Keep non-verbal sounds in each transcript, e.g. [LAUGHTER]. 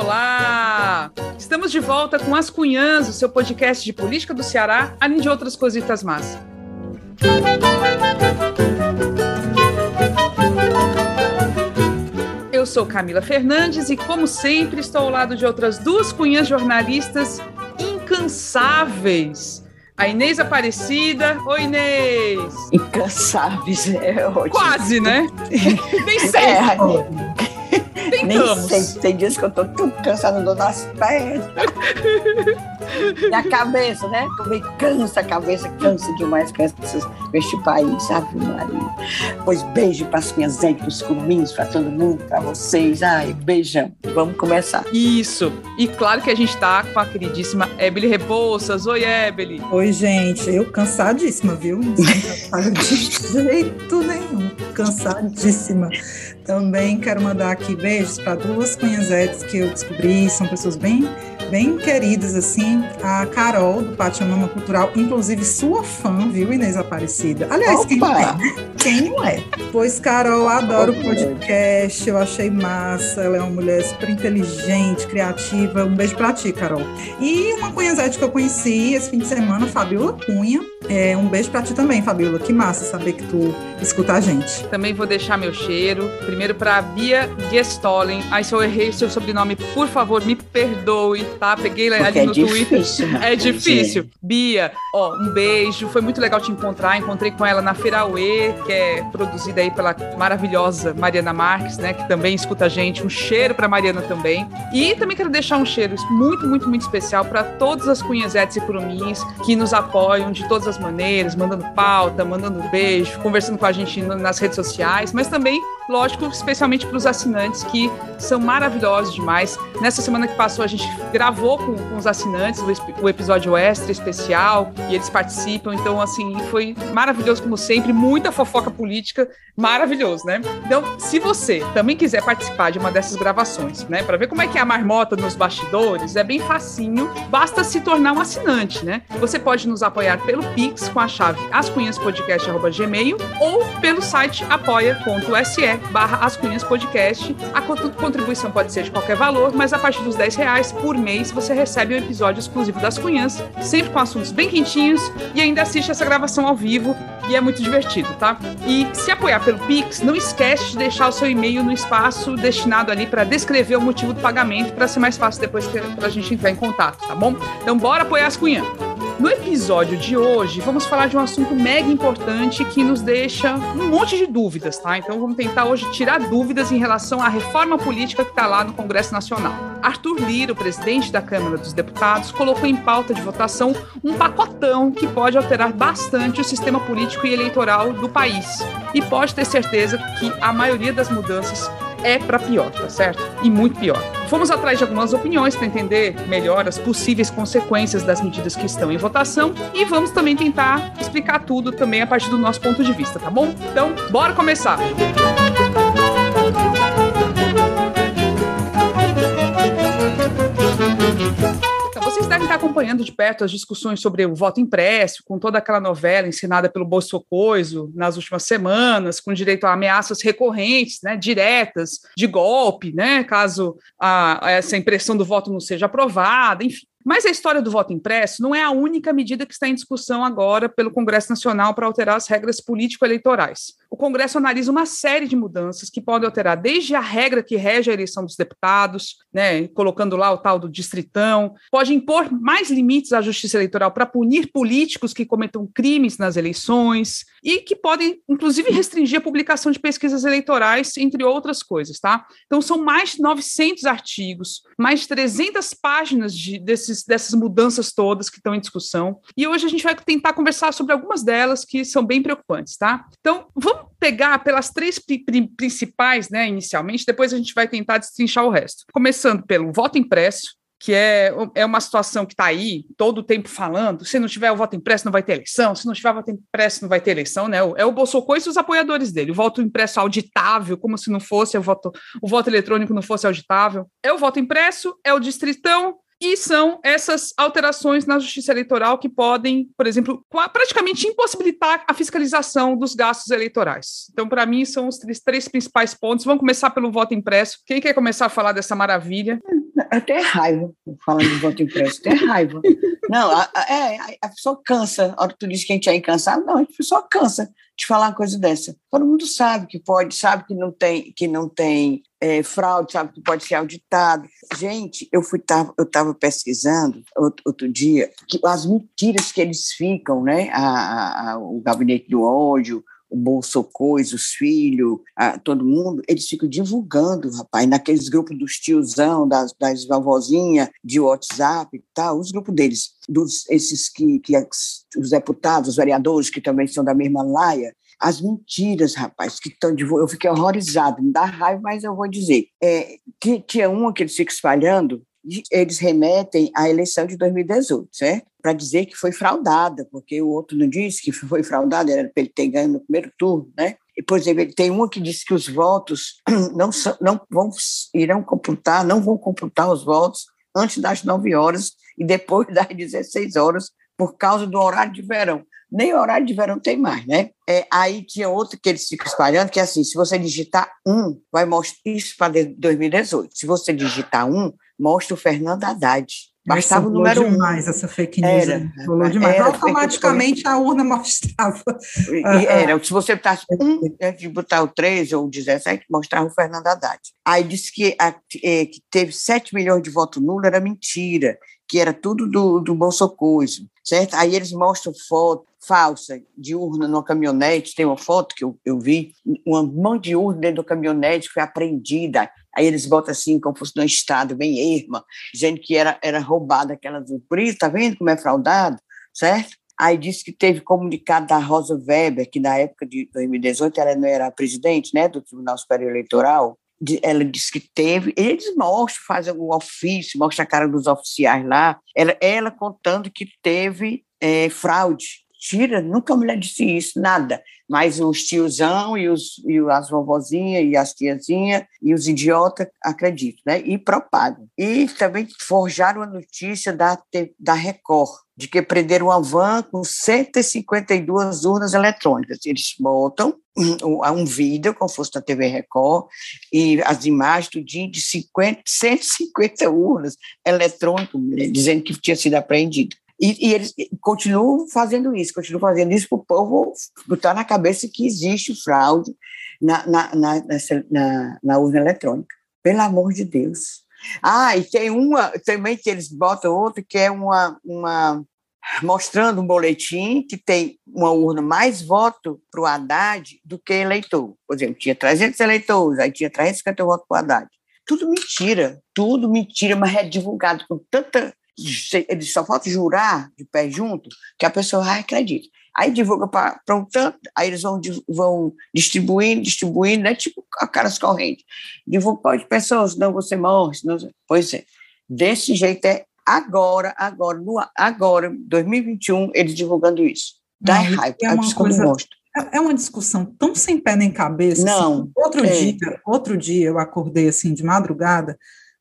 Olá! Estamos de volta com As Cunhãs, o seu podcast de política do Ceará, além de outras cositas más. Eu sou Camila Fernandes e, como sempre, estou ao lado de outras duas cunhãs jornalistas incansáveis. A Inês Aparecida. Oi, Inês! Incansáveis, é ótimo. Quase, né? [LAUGHS] Nem sei. É, Tentamos. Nem sei, tem dias que eu tô tudo cansada, dou nas pernas. [LAUGHS] [LAUGHS] e a cabeça, né? Também cansa a cabeça, cansa demais com este país, sabe, Maria? Pois beijo para as minhas entes, para os cominhos, para todo mundo, para vocês. Ai, beijão. Vamos começar. Isso. E claro que a gente tá com a queridíssima Ebele Rebouças. Oi, Ebele. Oi, gente. Eu cansadíssima, viu? Não de [LAUGHS] jeito nenhum. Cansadíssima. Também quero mandar aqui beijos para duas cunhazetes que eu descobri, são pessoas bem bem queridas, assim, a Carol, do Pátio Mama Cultural, inclusive sua fã, viu, Inês Aparecida? Aliás, quem não é? Quem não é? Pois, Carol, adoro o podcast, eu achei massa, ela é uma mulher super inteligente, criativa, um beijo pra ti, Carol. E uma cunhazete que eu conheci esse fim de semana, Fabiola Cunha, é, um beijo pra ti também, Fabiola, que massa saber que tu escuta a gente. Também vou deixar meu cheiro, primeiro pra Bia Gestolen, aí se eu errei o seu sobrenome, por favor, me perdoe, tá? Peguei Porque ali é no difícil, [LAUGHS] Twitter. É difícil. Bia, ó, um beijo. Foi muito legal te encontrar. Encontrei com ela na Feira UE, que é produzida aí pela maravilhosa Mariana Marques, né? Que também escuta a gente. Um cheiro para Mariana também. E também quero deixar um cheiro muito, muito, muito especial para todas as cunhazetes e curumins que nos apoiam de todas as maneiras, mandando pauta, mandando beijo, conversando com a gente nas redes sociais, mas também, lógico, especialmente para os assinantes que são maravilhosos demais. Nessa semana que passou, a gente gravou com, com os assinantes o, o, episódio extra especial e eles participam. Então, assim, foi maravilhoso como sempre, muita fofoca política, maravilhoso, né? Então, se você também quiser participar de uma dessas gravações, né, para ver como é que é a marmota nos bastidores, é bem facinho, basta se tornar um assinante, né? Você pode nos apoiar pelo Pix com a chave ascunhaspodcast@gmail ou pelo site apoia.se barra ascunhaspodcast. A contribuição pode ser de qualquer valor, mas a partir dos 10 reais por mês você recebe um episódio exclusivo das Cunhãs, sempre com assuntos bem quentinhos e ainda assiste essa gravação ao vivo e é muito divertido, tá? E se apoiar pelo Pix, não esquece de deixar o seu e-mail no espaço destinado ali para descrever o motivo do pagamento para ser mais fácil depois para a gente entrar em contato, tá bom? Então bora apoiar as Cunhãs! No episódio de hoje, vamos falar de um assunto mega importante que nos deixa um monte de dúvidas, tá? Então vamos tentar hoje tirar dúvidas em relação à reforma política que está lá no Congresso Nacional. Arthur Lira, o presidente da Câmara dos Deputados, colocou em pauta de votação um pacotão que pode alterar bastante o sistema político e eleitoral do país. E pode ter certeza que a maioria das mudanças é para pior, tá certo? E muito pior. Fomos atrás de algumas opiniões para entender melhor as possíveis consequências das medidas que estão em votação e vamos também tentar explicar tudo também a partir do nosso ponto de vista, tá bom? Então, bora começar! Vocês acompanhando de perto as discussões sobre o voto impresso, com toda aquela novela ensinada pelo Bolso Coiso nas últimas semanas, com direito a ameaças recorrentes, né, diretas, de golpe, né, caso a, essa impressão do voto não seja aprovada, enfim. Mas a história do voto impresso não é a única medida que está em discussão agora pelo Congresso Nacional para alterar as regras político-eleitorais. O Congresso analisa uma série de mudanças que podem alterar desde a regra que rege a eleição dos deputados, né, colocando lá o tal do distritão, pode impor mais limites à justiça eleitoral para punir políticos que cometam crimes nas eleições e que podem, inclusive, restringir a publicação de pesquisas eleitorais, entre outras coisas, tá? Então, são mais de 900 artigos, mais de 300 páginas de, desses desses, dessas mudanças todas que estão em discussão. E hoje a gente vai tentar conversar sobre algumas delas que são bem preocupantes, tá? Então, vamos pegar pelas três principais, né, inicialmente, depois a gente vai tentar destrinchar o resto. Começando pelo voto impresso, que é, é uma situação que está aí todo o tempo falando, se não tiver o voto impresso não vai ter eleição, se não tiver o voto impresso não vai ter eleição, né? É o Bolsonaro e os apoiadores dele. O voto impresso auditável, como se não fosse o voto, o voto eletrônico não fosse auditável. É o voto impresso, é o distritão e são essas alterações na justiça eleitoral que podem, por exemplo, praticamente impossibilitar a fiscalização dos gastos eleitorais. Então, para mim, são os três, três, principais pontos. Vamos começar pelo voto impresso. Quem quer começar a falar dessa maravilha? Até raiva, falando de voto impresso, até raiva. Não, a, a, é, a pessoa cansa. A hora que tu diz que a gente é incansável, não, a pessoa cansa de falar uma coisa dessa. Todo mundo sabe que pode, sabe que não tem, que não tem é, fraude, sabe que pode ser auditado. Gente, eu fui tava, eu estava pesquisando outro, outro, dia que as mentiras que eles ficam, né? A, a, o gabinete do ódio, o Bolso Coisa, os filhos, todo mundo, eles ficam divulgando, rapaz, naqueles grupos dos tiozão, das, das vovozinhas de WhatsApp e tal, os grupos deles, dos, esses que, que os deputados, os vereadores, que também são da mesma laia, as mentiras, rapaz, que estão de eu fiquei horrorizado, me dá raiva, mas eu vou dizer. É, que tinha uma que eles ficam espalhando, eles remetem à eleição de 2018, certo? Para dizer que foi fraudada, porque o outro não disse que foi fraudada, era para ele ter ganho no primeiro turno, né? E, por exemplo, tem uma que disse que os votos [CLEARS THROAT] não, são, não vão, irão computar, não vão computar os votos antes das 9 horas e depois [LAUGHS] das 16 horas, por causa do horário de verão. Nem horário de verão tem mais, né? É, aí tinha outro que eles ficam espalhando, que é assim, se você digitar um, vai mostrar isso para 2018. Se você digitar um, mostra o Fernando Haddad. Bastava o número demais um. essa fake news. Era, falou demais. Era, Automaticamente a urna mostrava. E, era, se você botasse um, antes de botar o 13 ou o 17, mostrava o Fernando Haddad. Aí disse que, a, que teve 7 milhões de voto nulo, era mentira, que era tudo do, do Bolsonaro, certo? Aí eles mostram foto falsa de urna numa caminhonete, tem uma foto que eu, eu vi, uma mão de urna dentro da caminhonete foi apreendida, aí eles botam assim, como fosse num estado bem erma, dizendo que era, era roubada aquelas por isso, tá vendo como é fraudado, certo? Aí disse que teve comunicado da Rosa Weber, que na época de 2018 ela não era presidente né, do Tribunal Superior Eleitoral, ela disse que teve, eles mostram, fazem o ofício, mostram a cara dos oficiais lá, ela, ela contando que teve é, fraude, mentira, nunca a mulher disse isso, nada. Mas os tiozão e, os, e as vovozinhas e as tiazinhas e os idiotas acreditam, né? E propagam. E também forjaram a notícia da, da Record, de que prenderam uma van com 152 urnas eletrônicas. Eles botam um, um vídeo, como fosse na TV Record, e as imagens do dia de 50, 150 urnas eletrônicas, dizendo que tinha sido apreendido. E, e, eles continuam fazendo isso, continuam fazendo isso para o povo botar na cabeça que existe fraude na, na, na, na, na urna eletrônica. Pelo amor de Deus. Ah, e tem uma também que eles botam outra, que é uma, uma mostrando um boletim que tem uma urna mais voto para o Haddad do que eleitor. Por exemplo, tinha 300 eleitores, aí tinha 350 votos para o Haddad. Tudo mentira, tudo mentira, mas é divulgado com tanta eles só falta jurar de pé junto que a pessoa vai acredita. Aí divulga para um tanto, aí eles vão, vão distribuindo, distribuindo, né? tipo a caras correntes. Divulga para as pessoas, não você morre. Não... Pois é. Desse jeito é agora, agora, no, agora, 2021, eles divulgando isso. Dá não, raiva, é uma coisa, é, é uma discussão tão sem pé nem cabeça. Assim. Não. Assim, outro é. dia, outro dia eu acordei assim de madrugada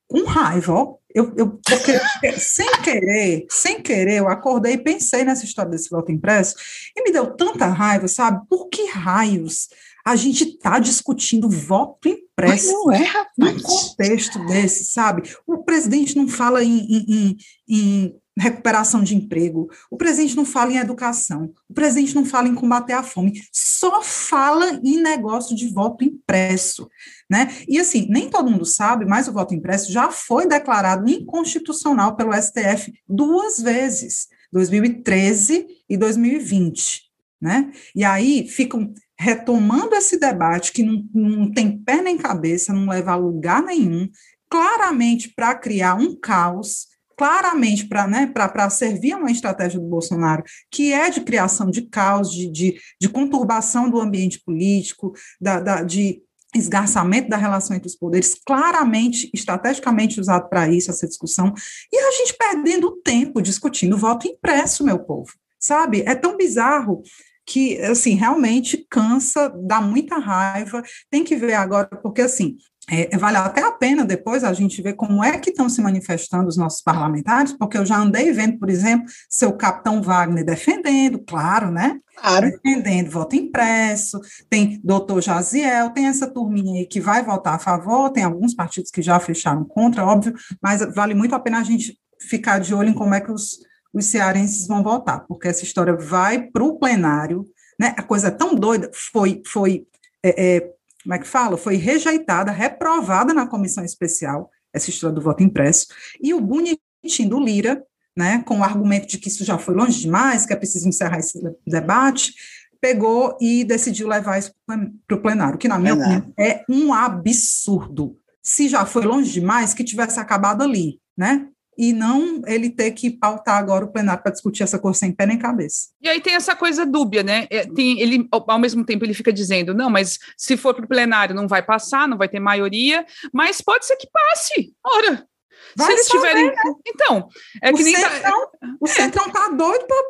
com raiva, ó, eu, eu porque, [LAUGHS] sem querer, sem querer, eu acordei e pensei nessa história desse voto impresso e me deu tanta raiva, sabe? Por que raios a gente está discutindo voto impresso não é, rapaz. num contexto desse, sabe? O presidente não fala em, em, em recuperação de emprego, o presidente não fala em educação, o presidente não fala em combater a fome, só fala em negócio de voto impresso, né? E assim, nem todo mundo sabe, mas o voto impresso já foi declarado inconstitucional pelo STF duas vezes, 2013 e 2020, né? E aí ficam retomando esse debate que não, não tem pé nem cabeça, não leva a lugar nenhum, claramente para criar um caos, claramente para né, servir a uma estratégia do Bolsonaro, que é de criação de caos, de, de, de conturbação do ambiente político, da, da, de esgarçamento da relação entre os poderes, claramente, estrategicamente usado para isso, essa discussão, e a gente perdendo tempo discutindo voto impresso, meu povo, sabe? É tão bizarro que, assim, realmente cansa, dá muita raiva, tem que ver agora, porque, assim, é, vale até a pena depois a gente ver como é que estão se manifestando os nossos parlamentares, porque eu já andei vendo, por exemplo, seu capitão Wagner defendendo, claro, né? Claro. Defendendo voto impresso, tem doutor Jaziel, tem essa turminha aí que vai votar a favor, tem alguns partidos que já fecharam contra, óbvio, mas vale muito a pena a gente ficar de olho em como é que os, os cearenses vão votar, porque essa história vai para o plenário, né? A coisa é tão doida, foi, foi é, é, como é que fala? Foi rejeitada, reprovada na comissão especial, essa história do voto impresso, e o bonitinho do Lira, né, com o argumento de que isso já foi longe demais, que é preciso encerrar esse debate, pegou e decidiu levar isso para o plenário, que, na minha opinião, é um absurdo. Se já foi longe demais, que tivesse acabado ali, né? E não ele ter que pautar agora o plenário para discutir essa coisa sem pé nem cabeça. E aí tem essa coisa dúbia, né? É, tem, ele, ao mesmo tempo, ele fica dizendo, não, mas se for para o plenário não vai passar, não vai ter maioria, mas pode ser que passe. Ora, vai se eles tiverem. Né? Então, é o que nem. Tá- Centrão, tá... O Centrão tá doido para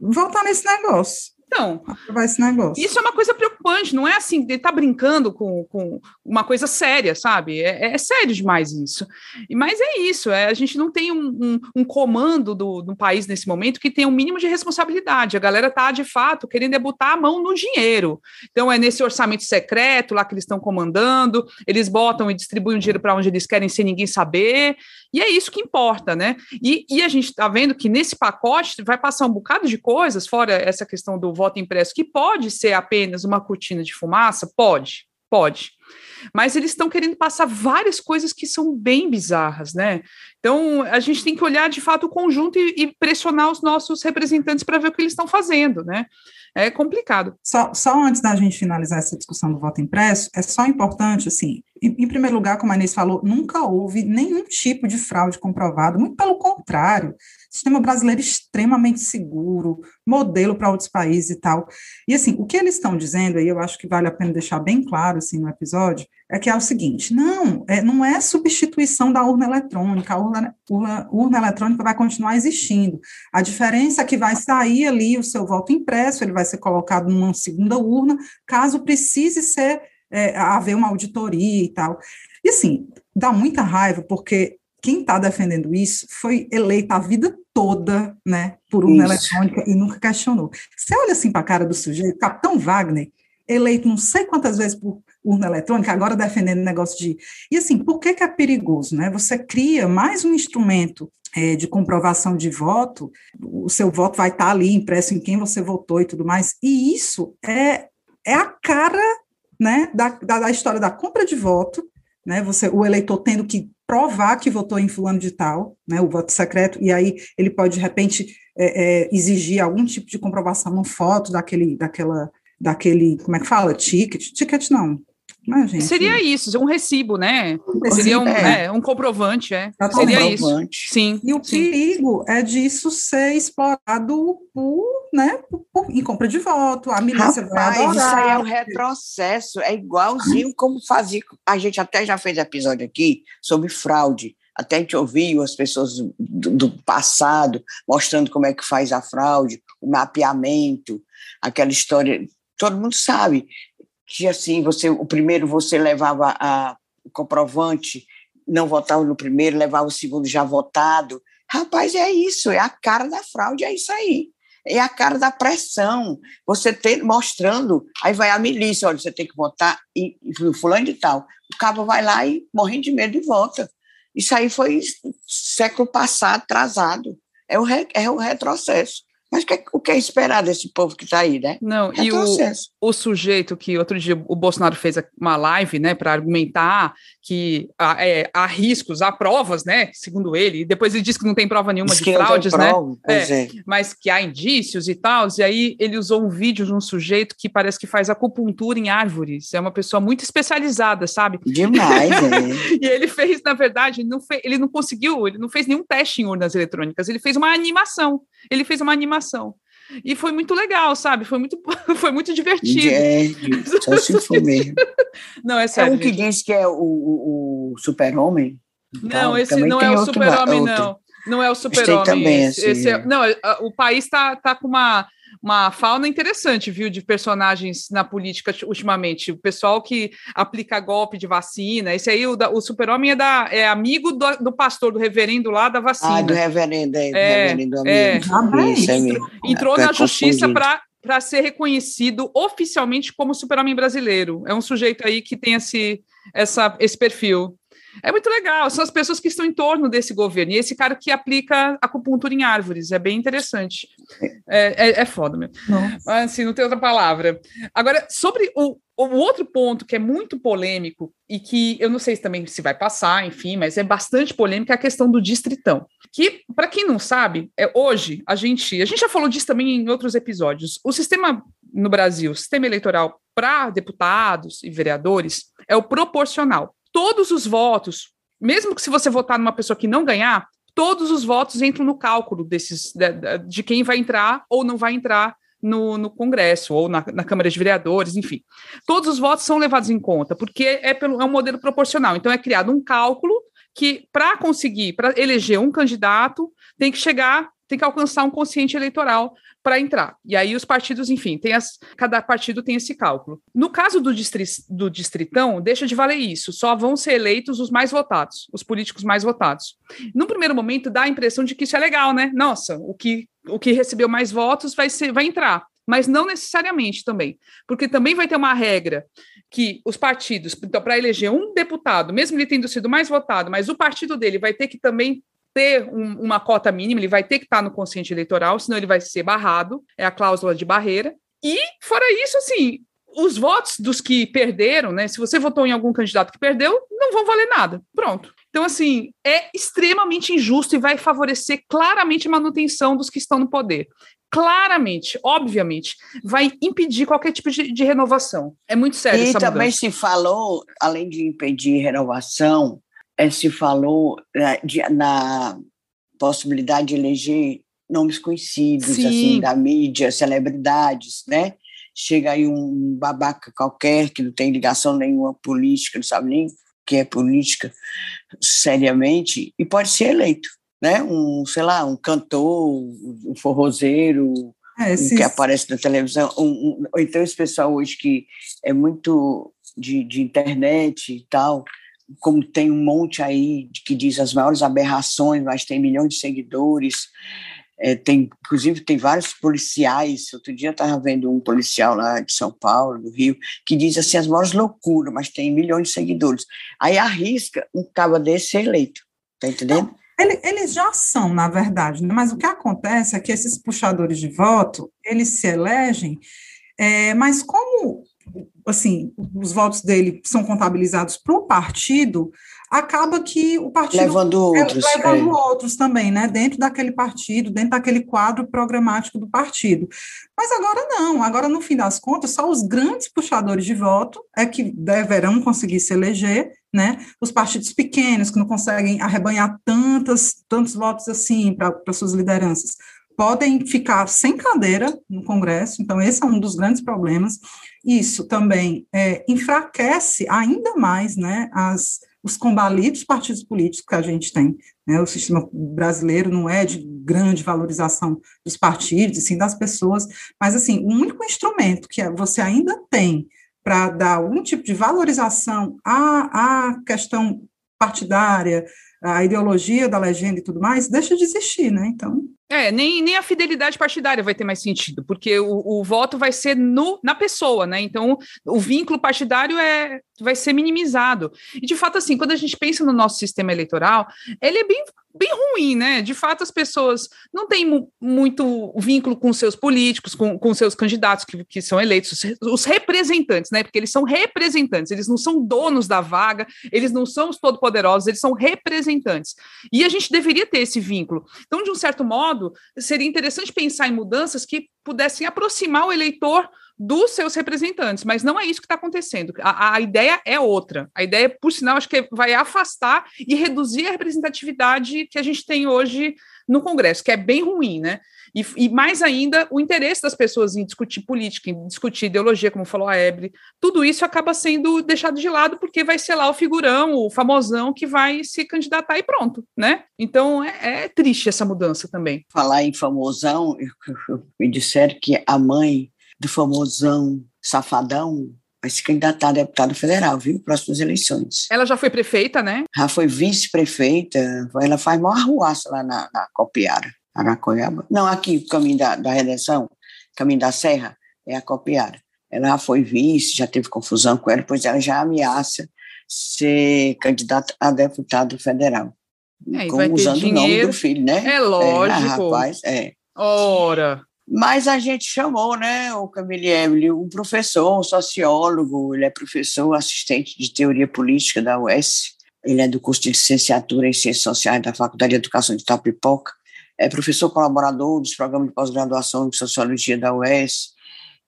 voltar nesse negócio. Então, esse negócio. isso é uma coisa preocupante, não é assim, ele tá brincando com, com uma coisa séria, sabe? É, é sério demais isso. Mas é isso, é, a gente não tem um, um, um comando do, do país nesse momento que tem um mínimo de responsabilidade. A galera tá, de fato, querendo é botar a mão no dinheiro. Então, é nesse orçamento secreto lá que eles estão comandando, eles botam e distribuem o dinheiro para onde eles querem sem ninguém saber, e é isso que importa, né? E, e a gente está vendo que nesse pacote vai passar um bocado de coisas, fora essa questão do voto impresso, que pode ser apenas uma cortina de fumaça, pode, pode. Mas eles estão querendo passar várias coisas que são bem bizarras, né? Então a gente tem que olhar de fato o conjunto e, e pressionar os nossos representantes para ver o que eles estão fazendo, né? É complicado. Só, só antes da gente finalizar essa discussão do voto impresso, é só importante, assim, em, em primeiro lugar, como a Inês falou, nunca houve nenhum tipo de fraude comprovado, muito pelo contrário, sistema brasileiro extremamente seguro, modelo para outros países e tal. E assim, o que eles estão dizendo aí, eu acho que vale a pena deixar bem claro assim no episódio, é que é o seguinte: não, é, não é substituição da urna eletrônica, a urna, urna, urna eletrônica vai continuar existindo. A diferença é que vai sair ali o seu voto impresso, ele vai ser colocado numa segunda urna, caso precise ser é, haver uma auditoria e tal. E assim, dá muita raiva, porque quem está defendendo isso foi eleito a vida toda, né, por urna eletrônica e nunca questionou. Você olha assim para a cara do sujeito, Capitão Wagner, eleito não sei quantas vezes por urna eletrônica, agora defendendo o negócio de. E assim, por que, que é perigoso? Né? Você cria mais um instrumento é, de comprovação de voto, o seu voto vai estar tá ali impresso em quem você votou e tudo mais, e isso é, é a cara né, da, da, da história da compra de voto, né, você, o eleitor tendo que provar que votou em fulano de tal, né, o voto secreto, e aí ele pode, de repente, é, é, exigir algum tipo de comprovação no foto daquele, daquela, daquele, como é que fala, ticket, ticket não, ah, gente, Seria isso, um recibo, né? Seria um, é. É, um comprovante, é. Seria comprovante. isso. Sim. E o sim. perigo é disso ser explorado por, né, por, em compra de voto. A milícia Rapaz, vai adorar. Isso aí é um retrocesso, é igualzinho como fazia. A gente até já fez episódio aqui sobre fraude. Até a gente ouviu as pessoas do, do passado mostrando como é que faz a fraude, o mapeamento, aquela história. Todo mundo sabe que assim, você, o primeiro você levava a, o comprovante, não votava no primeiro, levava o segundo já votado. Rapaz, é isso, é a cara da fraude, é isso aí. É a cara da pressão. Você tem, mostrando, aí vai a milícia, olha, você tem que votar e, fulano de tal. O cabo vai lá e morrendo de medo e vota. Isso aí foi século passado, atrasado. É o, re, é o retrocesso. Mas que, o que é esperar desse povo que está aí, né? Não, é e o, o sujeito que outro dia o Bolsonaro fez uma live, né, para argumentar que há, é, há, riscos, há provas, né, segundo ele, e depois ele disse que não tem prova nenhuma diz de fraudes, né? Prova, é, é. Mas que há indícios e tal, e aí ele usou um vídeo de um sujeito que parece que faz acupuntura em árvores, é uma pessoa muito especializada, sabe? Demais, [LAUGHS] é. e ele fez, na verdade, não fez, ele não conseguiu, ele não fez nenhum teste em urnas eletrônicas, ele fez uma animação, ele fez uma animação. E foi muito legal, sabe? Foi muito, [LAUGHS] foi muito divertido. É, só se for [LAUGHS] mesmo. Não, é sério. É um que diz que é o, o, o super-homem? Não, esse não é o super-homem, não. Não é o super-homem. Esse, assim, esse é, não, o país está tá com uma uma fauna interessante, viu, de personagens na política ultimamente. O pessoal que aplica golpe de vacina, esse aí, o, o super-homem é, da, é amigo do, do, pastor, do reverendo lá da vacina. Ah, do reverendo, é, é, reverendo amigo. É, Isso, é entrou é, na justiça para para ser reconhecido oficialmente como super-homem brasileiro. É um sujeito aí que tem esse, essa, esse perfil. É muito legal, são as pessoas que estão em torno desse governo. E esse cara que aplica acupuntura em árvores, é bem interessante. É, é, é foda mesmo. Mas, assim, não tem outra palavra. Agora, sobre o, o outro ponto que é muito polêmico e que eu não sei se também se vai passar, enfim, mas é bastante polêmico é a questão do distritão. Que, para quem não sabe, é hoje a gente, a gente já falou disso também em outros episódios. O sistema no Brasil, o sistema eleitoral para deputados e vereadores é o proporcional todos os votos, mesmo que se você votar numa pessoa que não ganhar, todos os votos entram no cálculo desses de, de quem vai entrar ou não vai entrar no, no Congresso ou na, na, Câmara de Vereadores, enfim. Todos os votos são levados em conta, porque é, pelo, é um modelo proporcional. Então, é criado um cálculo que, para conseguir, para eleger um candidato, tem que chegar, tem que alcançar um consciente eleitoral para entrar. E aí os partidos, enfim, tem as, cada partido tem esse cálculo. No caso do, distri, do distritão, deixa de valer isso, só vão ser eleitos os mais votados, os políticos mais votados. No primeiro momento dá a impressão de que isso é legal, né? Nossa, o que o que recebeu mais votos vai ser vai entrar, mas não necessariamente também, porque também vai ter uma regra que os partidos, então, para eleger um deputado, mesmo ele tendo sido mais votado, mas o partido dele vai ter que também ter um, uma cota mínima, ele vai ter que estar no consciente eleitoral, senão ele vai ser barrado, é a cláusula de barreira. E, fora isso, assim, os votos dos que perderam, né? Se você votou em algum candidato que perdeu, não vão valer nada. Pronto. Então, assim, é extremamente injusto e vai favorecer claramente a manutenção dos que estão no poder. Claramente, obviamente, vai impedir qualquer tipo de, de renovação. É muito sério. E também mudança. se falou, além de impedir renovação, se falou é, de, na possibilidade de eleger nomes conhecidos, assim, da mídia, celebridades, né? Chega aí um babaca qualquer que não tem ligação nenhuma política, não sabe nem que é política seriamente, e pode ser eleito, né? Um, sei lá, um cantor, um forrozeiro, é, um que aparece na televisão, um, um, então esse pessoal hoje que é muito de, de internet e tal, como tem um monte aí que diz as maiores aberrações, mas tem milhões de seguidores, é, tem, inclusive tem vários policiais, outro dia eu estava vendo um policial lá de São Paulo, do Rio, que diz assim, as maiores loucuras, mas tem milhões de seguidores. Aí arrisca um cabo desse ser eleito, tá entendendo? eles já são, na verdade, né? mas o que acontece é que esses puxadores de voto, eles se elegem, é, mas como assim, os votos dele são contabilizados para o partido, acaba que o partido levando outros, é, levando é. outros também, né, dentro daquele partido, dentro daquele quadro programático do partido. Mas agora não, agora no fim das contas, só os grandes puxadores de voto é que deverão conseguir se eleger, né? Os partidos pequenos que não conseguem arrebanhar tantas, tantos votos assim para suas lideranças podem ficar sem cadeira no Congresso, então esse é um dos grandes problemas. Isso também é, enfraquece ainda mais né, as, os combalidos partidos políticos que a gente tem. Né? O sistema brasileiro não é de grande valorização dos partidos, e sim das pessoas, mas assim, o único instrumento que você ainda tem para dar algum tipo de valorização à, à questão partidária, à ideologia da legenda e tudo mais, deixa de existir, né? Então, é, nem, nem a fidelidade partidária vai ter mais sentido, porque o, o voto vai ser no, na pessoa, né? Então, o vínculo partidário é, vai ser minimizado. E, de fato, assim, quando a gente pensa no nosso sistema eleitoral, ele é bem bem ruim, né? De fato, as pessoas não têm mu muito vínculo com seus políticos, com, com seus candidatos que, que são eleitos, os, os representantes, né? Porque eles são representantes, eles não são donos da vaga, eles não são os todo-poderosos, eles são representantes. E a gente deveria ter esse vínculo. Então, de um certo modo, seria interessante pensar em mudanças que pudessem aproximar o eleitor dos seus representantes, mas não é isso que está acontecendo. A, a, ideia é outra. A ideia, por sinal, acho que vai afastar e reduzir a representatividade que a gente tem hoje no Congresso, que é bem ruim, né? E, e, mais ainda, o interesse das pessoas em discutir política, em discutir ideologia, como falou a Ebre, tudo isso acaba sendo deixado de lado porque vai ser lá o figurão, o famosão que vai se candidatar e pronto, né? Então é, é triste essa mudança também. Falar em famosão, me disseram que a mãe do famosão safadão vai se candidatar a deputado federal, viu? Próximas eleições. Ela já foi prefeita, né? Já foi vice-prefeita, ela faz maior arruaça lá na, na Copiara. Aracoiaba. Não, aqui, o caminho da, da Redenção, caminho da Serra, é a Copiara. Ela já foi vice, já teve confusão com ela, pois ela já ameaça ser candidata a deputado federal. É, com, usando dinheiro. o nome do filho, né? É lógico. É, rapaz, é. Ora. Mas a gente chamou, né, o Camille um professor, um sociólogo, ele é professor assistente de teoria política da UES, ele é do curso de licenciatura em Ciências Sociais da Faculdade de Educação de Tapipoca, é professor colaborador dos programas de pós-graduação em Sociologia da UES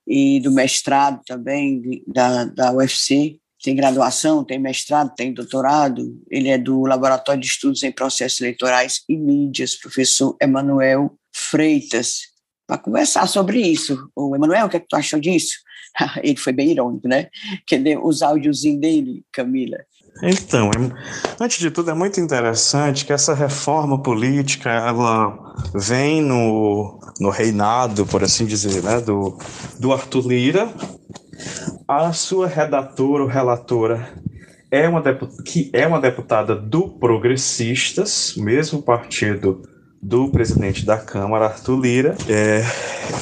e do mestrado também da, da UFC. Tem graduação, tem mestrado, tem doutorado. Ele é do Laboratório de Estudos em Processos Eleitorais e Mídias, professor Emanuel Freitas, para conversar sobre isso. O Emanuel, o que, é que tu achou disso? [LAUGHS] Ele foi bem irônico, né? Quer os áudiozinhos dele, Camila. Então, é, antes de tudo, é muito interessante que essa reforma política ela vem no, no reinado, por assim dizer, né, do, do Arthur Lira. A sua redatora ou relatora é uma, que é uma deputada do Progressistas, mesmo partido do presidente da Câmara, Arthur Lira. É,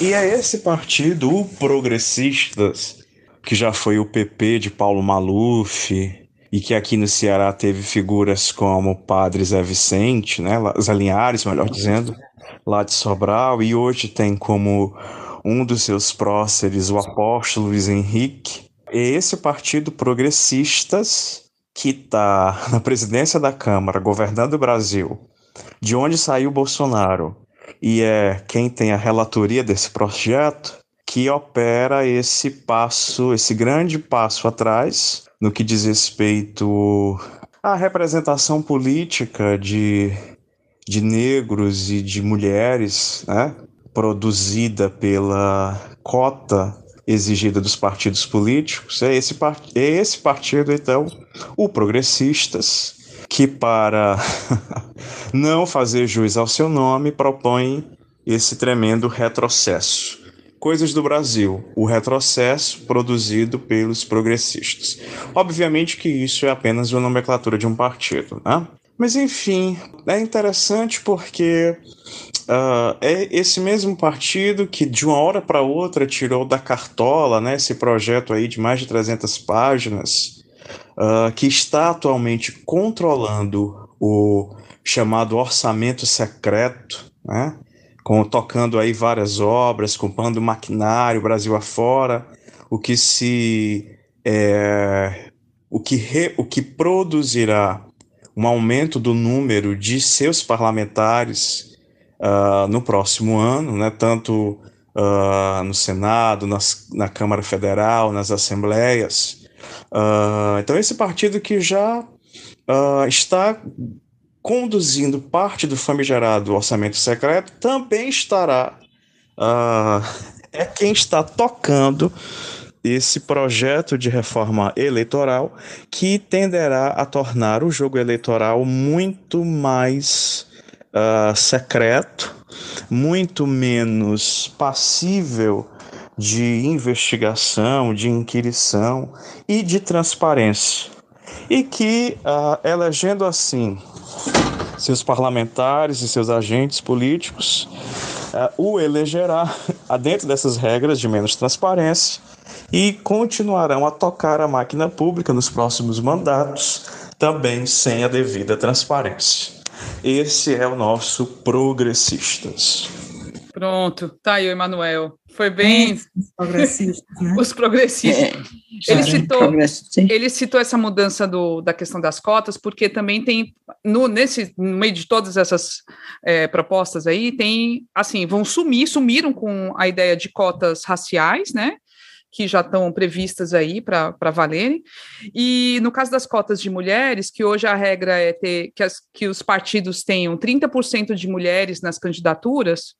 e é esse partido, o Progressistas, que já foi o PP de Paulo Maluf, e que aqui no Ceará teve figuras como o padre Zé Vicente, né, Zé Linhares, melhor dizendo, lá de Sobral, e hoje tem como um dos seus próceres o apóstolo Luiz Henrique. É esse partido progressistas que está [LAUGHS] na presidência da Câmara, governando o Brasil, de onde saiu Bolsonaro, e é quem tem a relatoria desse projeto, que opera esse passo, esse grande passo atrás, no que diz respeito à representação política de, de negros e de mulheres, né, produzida pela cota exigida dos partidos políticos, é esse, é esse partido, então, o Progressistas, que, para [LAUGHS] não fazer juiz ao seu nome, propõe esse tremendo retrocesso. Coisas do Brasil, o retrocesso produzido pelos progressistas. Obviamente que isso é apenas uma nomenclatura de um partido, né? Mas enfim, é interessante porque uh, é esse mesmo partido que de uma hora para outra tirou da cartola né, esse projeto aí de mais de 300 páginas, uh, que está atualmente controlando o chamado orçamento secreto, né? Com, tocando aí várias obras, comprando maquinário Brasil afora, o que se é, o que re, o que produzirá um aumento do número de seus parlamentares uh, no próximo ano, né, tanto uh, no Senado, nas, na Câmara Federal, nas assembleias. Uh, então, esse partido que já está conduzindo parte do famigerado orçamento secreto, também estará. Uh, [LAUGHS] é quem está tocando esse projeto de reforma eleitoral que tenderá a tornar o jogo eleitoral muito mais uh, secreto, muito menos passível de investigação, de inquirição e de transparência. E que, uh, elegendo assim seus parlamentares e seus agentes políticos, uh, o elegerá [LAUGHS] dentro dessas regras de menos transparência e continuarão a tocar a máquina pública nos próximos mandatos, também sem a devida transparência. Esse é o nosso Progressistas. Pronto, tá aí o Emanuel. Foi bem. os progressistas, né? Os progressistas. É, ele, citou, ele citou essa mudança do, da questão das cotas, porque também tem, no, nesse, no meio de todas essas é, propostas aí, tem, assim, vão sumir, sumiram com a ideia de cotas raciais, né? que já estão previstas aí para valerem. E no caso das cotas de mulheres, que hoje a regra é ter que, as, que os partidos tenham 30% de mulheres nas candidaturas,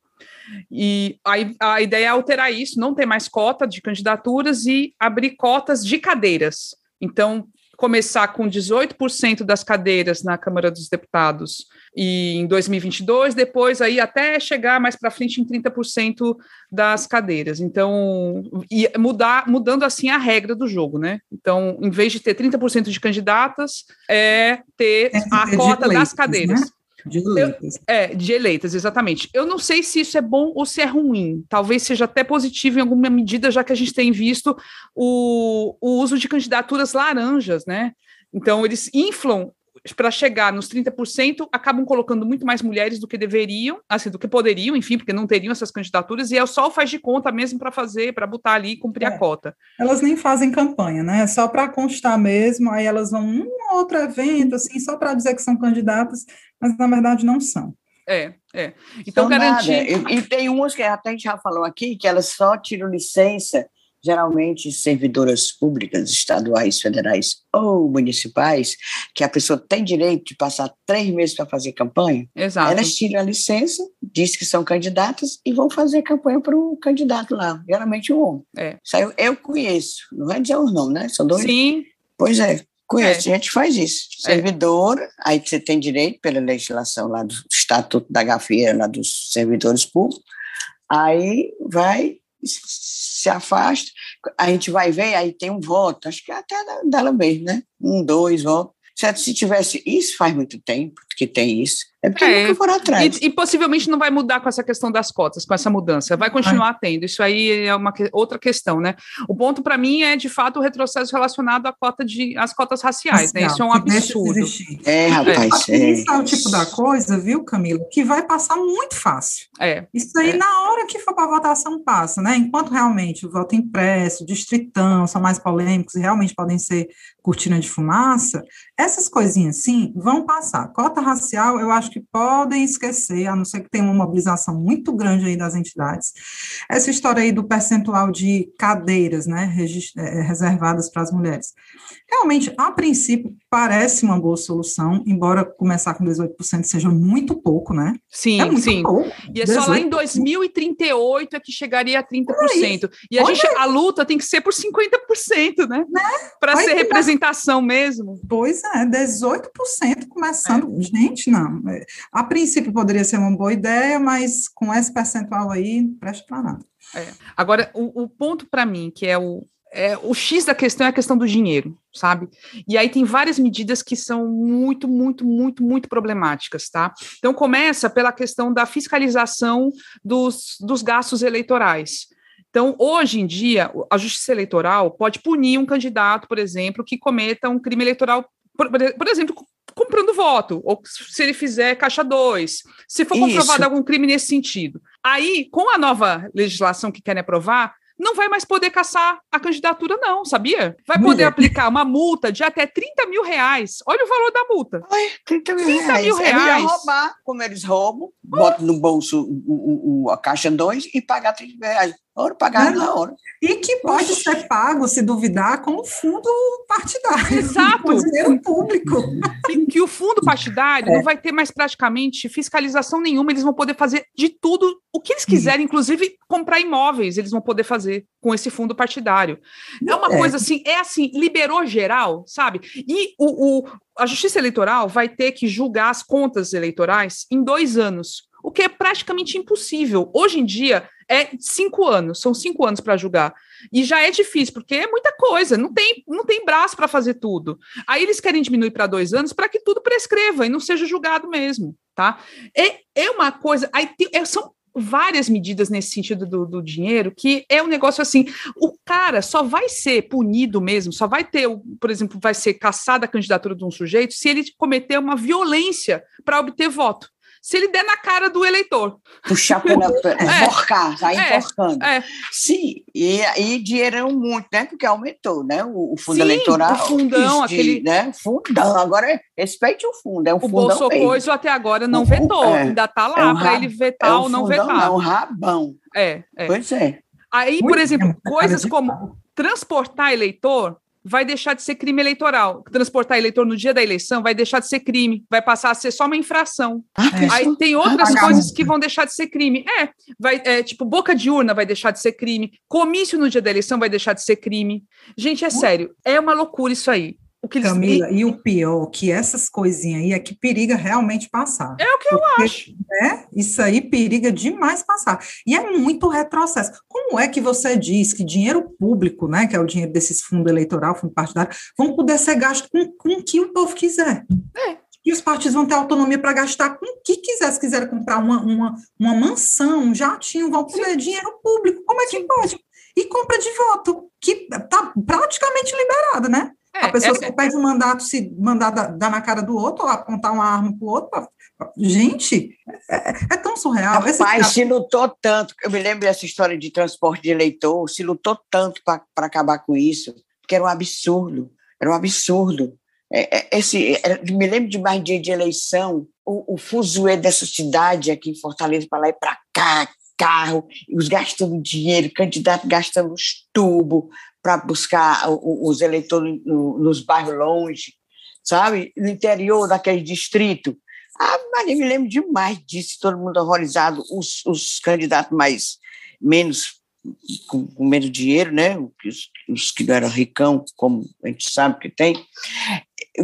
e a, a ideia é alterar isso, não ter mais cota de candidaturas e abrir cotas de cadeiras. Então, começar com 18% das cadeiras na Câmara dos Deputados e em 2022, depois aí até chegar mais para frente em 30% das cadeiras. Então, e mudar, mudando assim a regra do jogo, né? Então, em vez de ter 30% de candidatas, é ter é a cota das cadeiras. De eleitas. Eu, é, de eleitas, exatamente. Eu não sei se isso é bom ou se é ruim. Talvez seja até positivo em alguma medida, já que a gente tem visto o, o uso de candidaturas laranjas, né? Então, eles inflam para chegar nos 30%, acabam colocando muito mais mulheres do que deveriam, assim, do que poderiam, enfim, porque não teriam essas candidaturas, e é só o faz de conta mesmo para fazer, para botar ali e cumprir é. a cota. Elas nem fazem campanha, né? É só para constar mesmo, aí elas vão um outro evento, assim, só para dizer que são candidatas, mas na verdade não são. É, é. Então, garantir. E, e, tem umas que até a gente já falou aqui, que elas só tiram licença geralmente servidoras públicas, estaduais, federais ou municipais, que a pessoa tem direito de passar três meses para fazer campanha, Exato. elas tiram a licença, diz que são candidatas e vão fazer campanha para o candidato lá, geralmente um homem. É. Isso eu, conheço, não vai dizer o nome, né? São dois. Sim. Pois é, conheço, é. a gente faz isso. É. Servidora, é. aí você tem direito pela legislação lá do Estatuto da Gafieira, lá dos servidores públicos, aí vai se afasta, a gente vai ver, aí tem um voto, acho que até dela mesmo, né? Um, dois votos. Se tivesse isso faz muito tempo que tem isso, é porque é, nunca foram atrás. E, e, possivelmente não vai mudar com essa questão das cotas, com essa mudança. Vai continuar tendo. Isso aí é uma outra questão, né? O ponto para mim é de fato o retrocesso relacionado à cota de às cotas raciais, né? Isso é um absurdo. É, rapaz. É. Isso é o tipo da coisa, viu, Camila, que vai passar muito fácil. É. Isso aí é. na hora que for para votação passa, né? Enquanto realmente o voto impresso, distritão, são mais polêmicos e realmente podem ser cortina de fumaça, essas coisinhas assim vão passar. Cota racial, eu acho que podem esquecer, a não ser que tenha uma mobilização muito grande aí das entidades. Essa história aí do percentual de cadeiras, né, é, reservadas para as mulheres. Realmente, a princípio, parece uma boa solução, embora começar com 18% seja muito pouco, né? Sim, é sim. Pouco. E é 18. só lá em 2038 é que chegaria a 30%. E a, gente, a luta tem que ser por 50%, né? né? Para ser representação mesmo. Pois é, 18% começando. É. Gente, não. A princípio poderia ser uma boa ideia, mas com esse percentual aí, não presta para nada. É. Agora, o, o ponto para mim, que é o, é, o X da questão é a questão do dinheiro, sabe? E aí tem várias medidas que são muito, muito, muito, muito problemáticas, tá? Então começa pela questão da fiscalização dos, dos gastos eleitorais. Então, hoje em dia, a justiça eleitoral pode punir um candidato, por exemplo, que cometa um crime eleitoral, por, por exemplo, comprando voto, ou se ele fizer caixa 2, se for comprovado Isso. algum crime nesse sentido. Aí, com a nova legislação que querem aprovar, não vai mais poder caçar a candidatura, não, sabia? Vai poder aplicar uma multa de até 30 mil reais. Olha o valor da multa. Ai, 30 mil 30 reais. Mil reais. roubar, como eles roubam, botam no bolso o, o, a caixa 2 e pagar 30 mil reais hora, pagar na hora. E que pode ser pago, se duvidar, com o fundo partidário. Exato. Com dinheiro público. E que o fundo partidário é. não vai ter mais praticamente fiscalização nenhuma, eles vão poder fazer de tudo o que eles quiserem, inclusive comprar imóveis, eles vão poder fazer com esse fundo partidário. É uma é. coisa assim, é assim, liberou geral, sabe? E o, o, a Justiça Eleitoral vai ter que julgar as contas eleitorais em dois anos, o que é praticamente impossível. Hoje em dia, é cinco anos, são cinco anos para julgar. E já é difícil, porque é muita coisa, não tem, não tem braço para fazer tudo. Aí eles querem diminuir para dois anos para que tudo prescreva e não seja julgado mesmo, tá? É, é uma coisa. Aí tem, é, são várias medidas nesse sentido do, do, dinheiro, que é um negócio assim, o cara só vai ser punido mesmo, só vai ter, por exemplo, vai ser caçada a candidatura de um sujeito se ele cometer uma violência para obter voto se ele der na cara do eleitor. Puxar pela. [LAUGHS] é, enforcar, sair é, enforcando. É. Sim, e, e dinheirão muito, né? Porque aumentou, né? O, o fundo Sim, eleitoral. O fundão, de, aquele. Né? Fundão. Agora, respeite o fundo. É um o Bolsonaro até agora não o, vetou, é, ainda está lá é um para ele vetar é um ou não fundão, vetar. É um rabão. É, é. Pois é. Aí, por exemplo, coisas como transportar eleitor vai deixar de ser crime eleitoral. Transportar eleitor no dia da eleição vai deixar de ser crime, vai passar a ser só uma infração. Ah, Aí tem outras ah, coisas que vão deixar de ser crime. É, vai, é, tipo, boca de urna vai deixar de ser crime, comício no dia da eleição vai deixar de ser crime. Gente, é hum. sério, é uma loucura isso aí. O que eles... Camila, e o pior, que essas coisinhas aí é que periga realmente passar. É o que Porque, eu acho. Né, isso aí periga demais passar. E é muito retrocesso. Como é que você diz que dinheiro público, né, que é o dinheiro desses fundos eleitoral, fundo partidário, vão poder ser gasto com, com o que o povo quiser? É. E os partidos vão ter autonomia para gastar com o que quiser. Se quiser comprar uma, uma, uma mansão, um jatinho, vão poder Sim. dinheiro público. Como é que Sim. pode? E compra de voto, que está praticamente liberada, né? É, a pessoa é, só pede um mandato, se mandar dar na cara do outro, ou apontar uma arma para o outro. Gente, é, é, tão surreal. Rapaz, cara... se lutou tanto. Eu me lembro dessa história de transporte de eleitor, se lutou tanto para acabar com isso, que era um absurdo. Era um absurdo. É, é esse, me lembro de mais dia de eleição, o, o fuzuê dessa cidade aqui em Fortaleza, para lá e para cá, carro, os gastando dinheiro, candidato gastando os tubos, para buscar os eleitores nos bairros longe, sabe? No interior daquele distrito. Ah, eu me lembro demais disso, todo mundo horrorizado, os, os candidatos mais menos com, com menos dinheiro, né? Os, os, que não eram ricão, como a gente sabe que tem,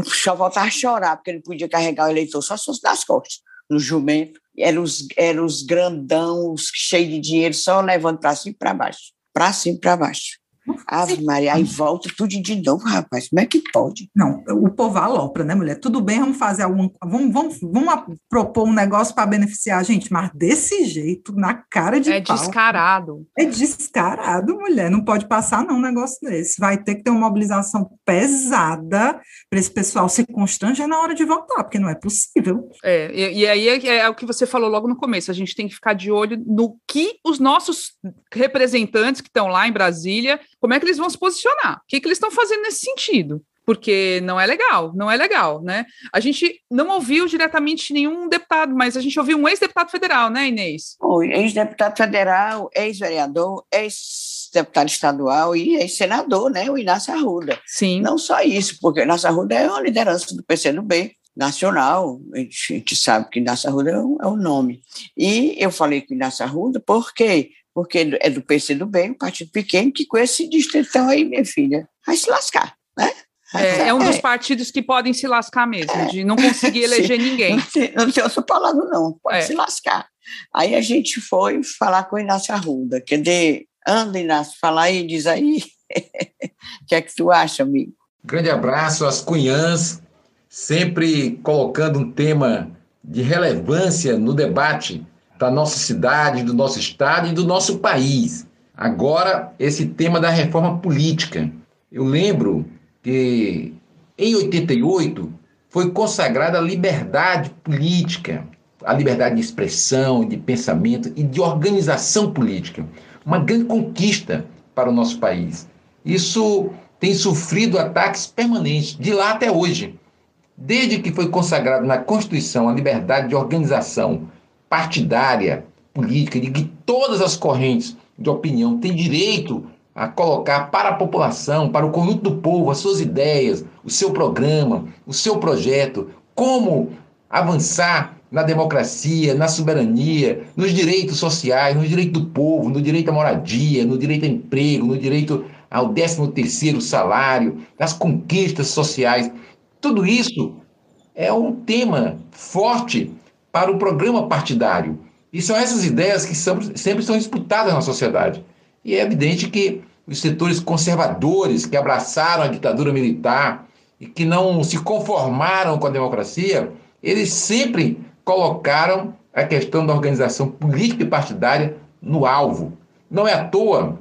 só voltava a chorar, porque ele podia carregar o eleitor só das costas, no jumento. Eram os, eram os grandão, os cheios de dinheiro, só levando para cima e para baixo, para cima e para baixo. Ave Maria, aí volta tudo de novo, rapaz. Como é que pode? Não, o povo alopra, né, mulher? Tudo bem, vamos fazer algum. Vamos, vamos, vamos propor um negócio para beneficiar a gente, mas desse jeito, na cara de. É pau, descarado. É descarado, mulher. Não pode passar, não, um negócio desse. Vai ter que ter uma mobilização pesada para esse pessoal se constranger na hora de votar, porque não é possível. É, e, e aí é, é o que você falou logo no começo. A gente tem que ficar de olho no que os nossos representantes que estão lá em Brasília como é que eles vão se posicionar? O que, que eles estão fazendo nesse sentido? Porque não é legal, não é legal, né? A gente não ouviu diretamente nenhum deputado, mas a gente ouviu um ex-deputado federal, né, Inês? Ex-deputado federal, ex-vereador, ex-deputado estadual e ex-senador, né, o Inácio Arruda. Sim. Não só isso, porque o Inácio Arruda é uma liderança do PCdoB, nacional, a gente, sabe que Inácio Arruda é o, é o nome. E eu falei com Inácio Arruda porque porque é do PCdoB, um partido pequeno, que com esse distritão aí, minha filha, vai se lascar, né? É, é, um dos partidos que podem se lascar mesmo, é. de não conseguir [LAUGHS] eleger ninguém. Não tem outra palavra, não, pode é. se lascar. Aí a gente foi falar com o Inácio Arruda, quer dizer, anda, Inácio, fala aí, diz aí, [LAUGHS] o que é que tu acha, amigo? Grande abraço às cunhãs, sempre colocando um tema de relevância no debate da nossa cidade, do nosso estado e do nosso país. Agora, esse tema da reforma política. Eu lembro que em 88 foi consagrada a liberdade política, a liberdade de expressão, de pensamento e de organização política. Uma grande conquista para o nosso país. Isso tem sofrido ataques permanentes, de lá até hoje. Desde que foi consagrado na Constituição a liberdade de organização, partidária, política, de que todas as correntes de opinião têm direito a colocar para a população, para o conjunto do povo, as suas ideias, o seu programa, o seu projeto, como avançar na democracia, na soberania, nos direitos sociais, no direito do povo, no direito à moradia, no direito ao emprego, no direito ao 13º salário, das conquistas sociais. Tudo isso é um tema forte para o programa partidário. E são essas ideias que sempre, sempre são disputadas na sociedade. E é evidente que os setores conservadores que abraçaram a ditadura militar e que não se conformaram com a democracia, eles sempre colocaram a questão da organização política e partidária no alvo. Não é à toa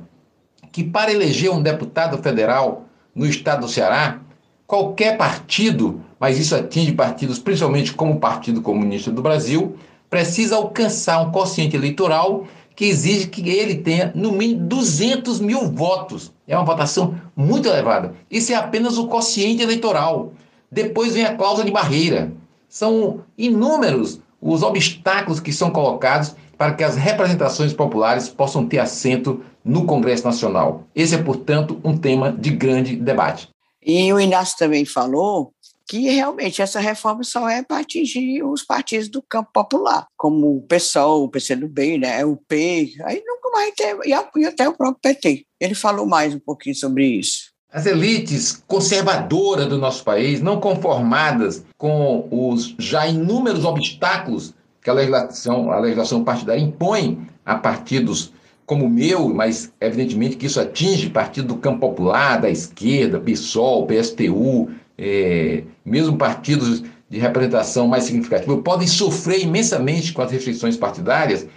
que, para eleger um deputado federal no estado do Ceará, qualquer partido mas isso atinge partidos, principalmente como o Partido Comunista do Brasil, precisa alcançar um quociente eleitoral que exige que ele tenha no mínimo 200 mil votos. É uma votação muito elevada. Isso é apenas o quociente eleitoral. Depois vem a cláusula de barreira. São inúmeros os obstáculos que são colocados para que as representações populares possam ter assento no Congresso Nacional. Esse é, portanto, um tema de grande debate. E o Inácio também falou que realmente essa reforma só é para atingir os partidos do campo popular, como o PSOL, o PCdoB, né, o P, aí nunca mais tem, e até o próprio PT. Ele falou mais um pouquinho sobre isso. As elites conservadoras do nosso país, não conformadas com os já inúmeros obstáculos que a legislação, a legislação partidária impõe a partidos como o meu, mas evidentemente que isso atinge partido do campo popular, da esquerda, PSOL, PSTU, é, mesmo partidos de representação mais significativa, podem sofrer imensamente com as restrições partidárias,